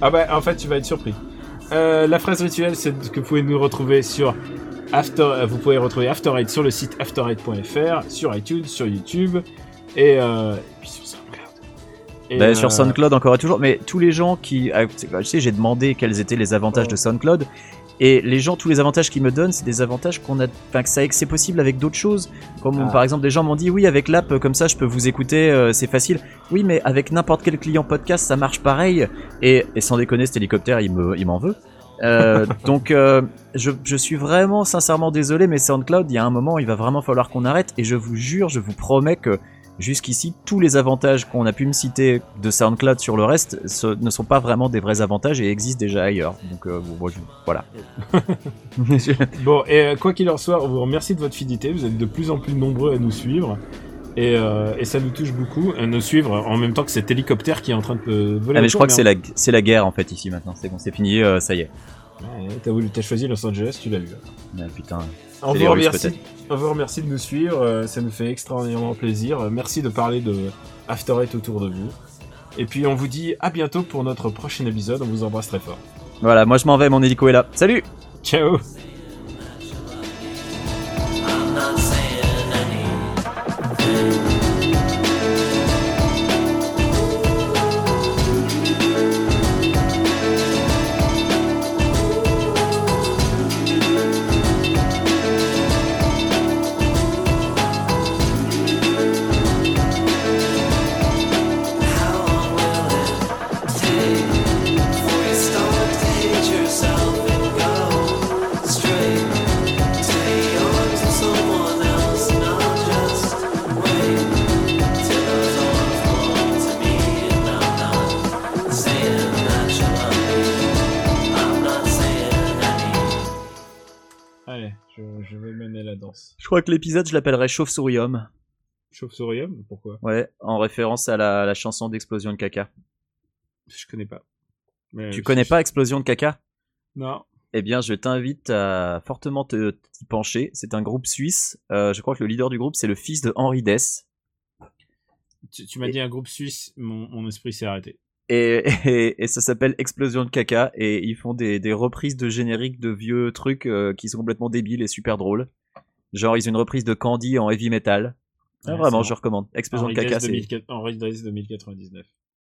Speaker 4: Ah bah en fait tu vas être surpris. Euh, la phrase rituelle c'est que vous pouvez nous retrouver sur After, euh, vous pouvez retrouver After Eight sur le site after8.fr, sur iTunes, sur YouTube et, euh, et puis sur SoundCloud. Et,
Speaker 5: Bah,
Speaker 4: euh,
Speaker 5: Sur SoundCloud encore et toujours, mais tous les gens qui... ah, tu sais, j'ai demandé quels étaient les avantages
Speaker 4: Oh.
Speaker 5: de SoundCloud, et les gens, tous les avantages qu'ils me donnent, c'est des avantages qu'on a... Enfin, que ça- c'est possible avec d'autres choses. Comme
Speaker 4: Ah.
Speaker 5: par exemple, des gens m'ont dit, oui, avec l'app, comme ça, je peux vous écouter, euh, c'est facile. Oui, mais avec n'importe quel client podcast, ça marche pareil. Et, et sans déconner, cet hélicoptère, il me- il m'en veut. Euh, [laughs] donc, euh, je, je suis vraiment sincèrement désolé, mais SoundCloud, il y a un moment, il va vraiment falloir qu'on arrête. Et je vous jure, je vous promets que jusqu'ici, tous les avantages qu'on a pu me citer de SoundCloud sur le reste ce- ne sont pas vraiment des vrais avantages et existent déjà ailleurs. Donc, euh, bon, voilà. [laughs]
Speaker 4: Bon, et euh, quoi qu'il en soit, on vous remercie de votre fidélité. Vous êtes de plus en plus nombreux à nous suivre. Et, euh, et ça nous touche beaucoup à nous suivre en même temps que cet hélicoptère qui est en train de voler.
Speaker 5: Ah, mais je crois que c'est
Speaker 4: en-
Speaker 5: la, c'est la guerre en fait ici maintenant. C'est bon, c'est fini, euh, ça y est.
Speaker 4: Ouais, T'as voulu- t'as choisi Los Angeles, tu l'as vu.
Speaker 5: Ah, putain.
Speaker 4: On vous, remercie, on vous remercie de nous suivre, euh, ça nous fait extraordinairement plaisir. Euh, Merci de parler de After Eight autour de vous. Et puis on vous dit à bientôt pour notre prochain épisode, on vous embrasse très fort.
Speaker 5: Voilà, moi je m'en vais, mon hélico est là. Salut
Speaker 4: Ciao
Speaker 5: crois que l'épisode, je l'appellerais Chauve-souris homme.
Speaker 4: Chauve-sourium Pourquoi?
Speaker 5: Ouais, en référence à la, la chanson d'Explosion de caca.
Speaker 4: Je connais pas. Mais
Speaker 5: Tu connais pas Explosion de caca?
Speaker 4: Non.
Speaker 5: Eh bien, je t'invite à fortement te t'y pencher. C'est un groupe suisse. Euh, je crois que le leader du groupe, c'est le fils de Henri Dess.
Speaker 4: Tu, tu m'as dit un groupe suisse, mon, mon esprit s'est arrêté.
Speaker 5: Et, et, et ça s'appelle Explosion de caca. Et ils font des, des reprises de génériques de vieux trucs euh, qui sont complètement débiles et super drôles. Genre, ils ont une reprise de Candy en heavy metal. Ah,
Speaker 4: Ouais,
Speaker 5: vraiment, je recommande. Explosion de caca, c'est
Speaker 4: 2004 Henri Dess 2099.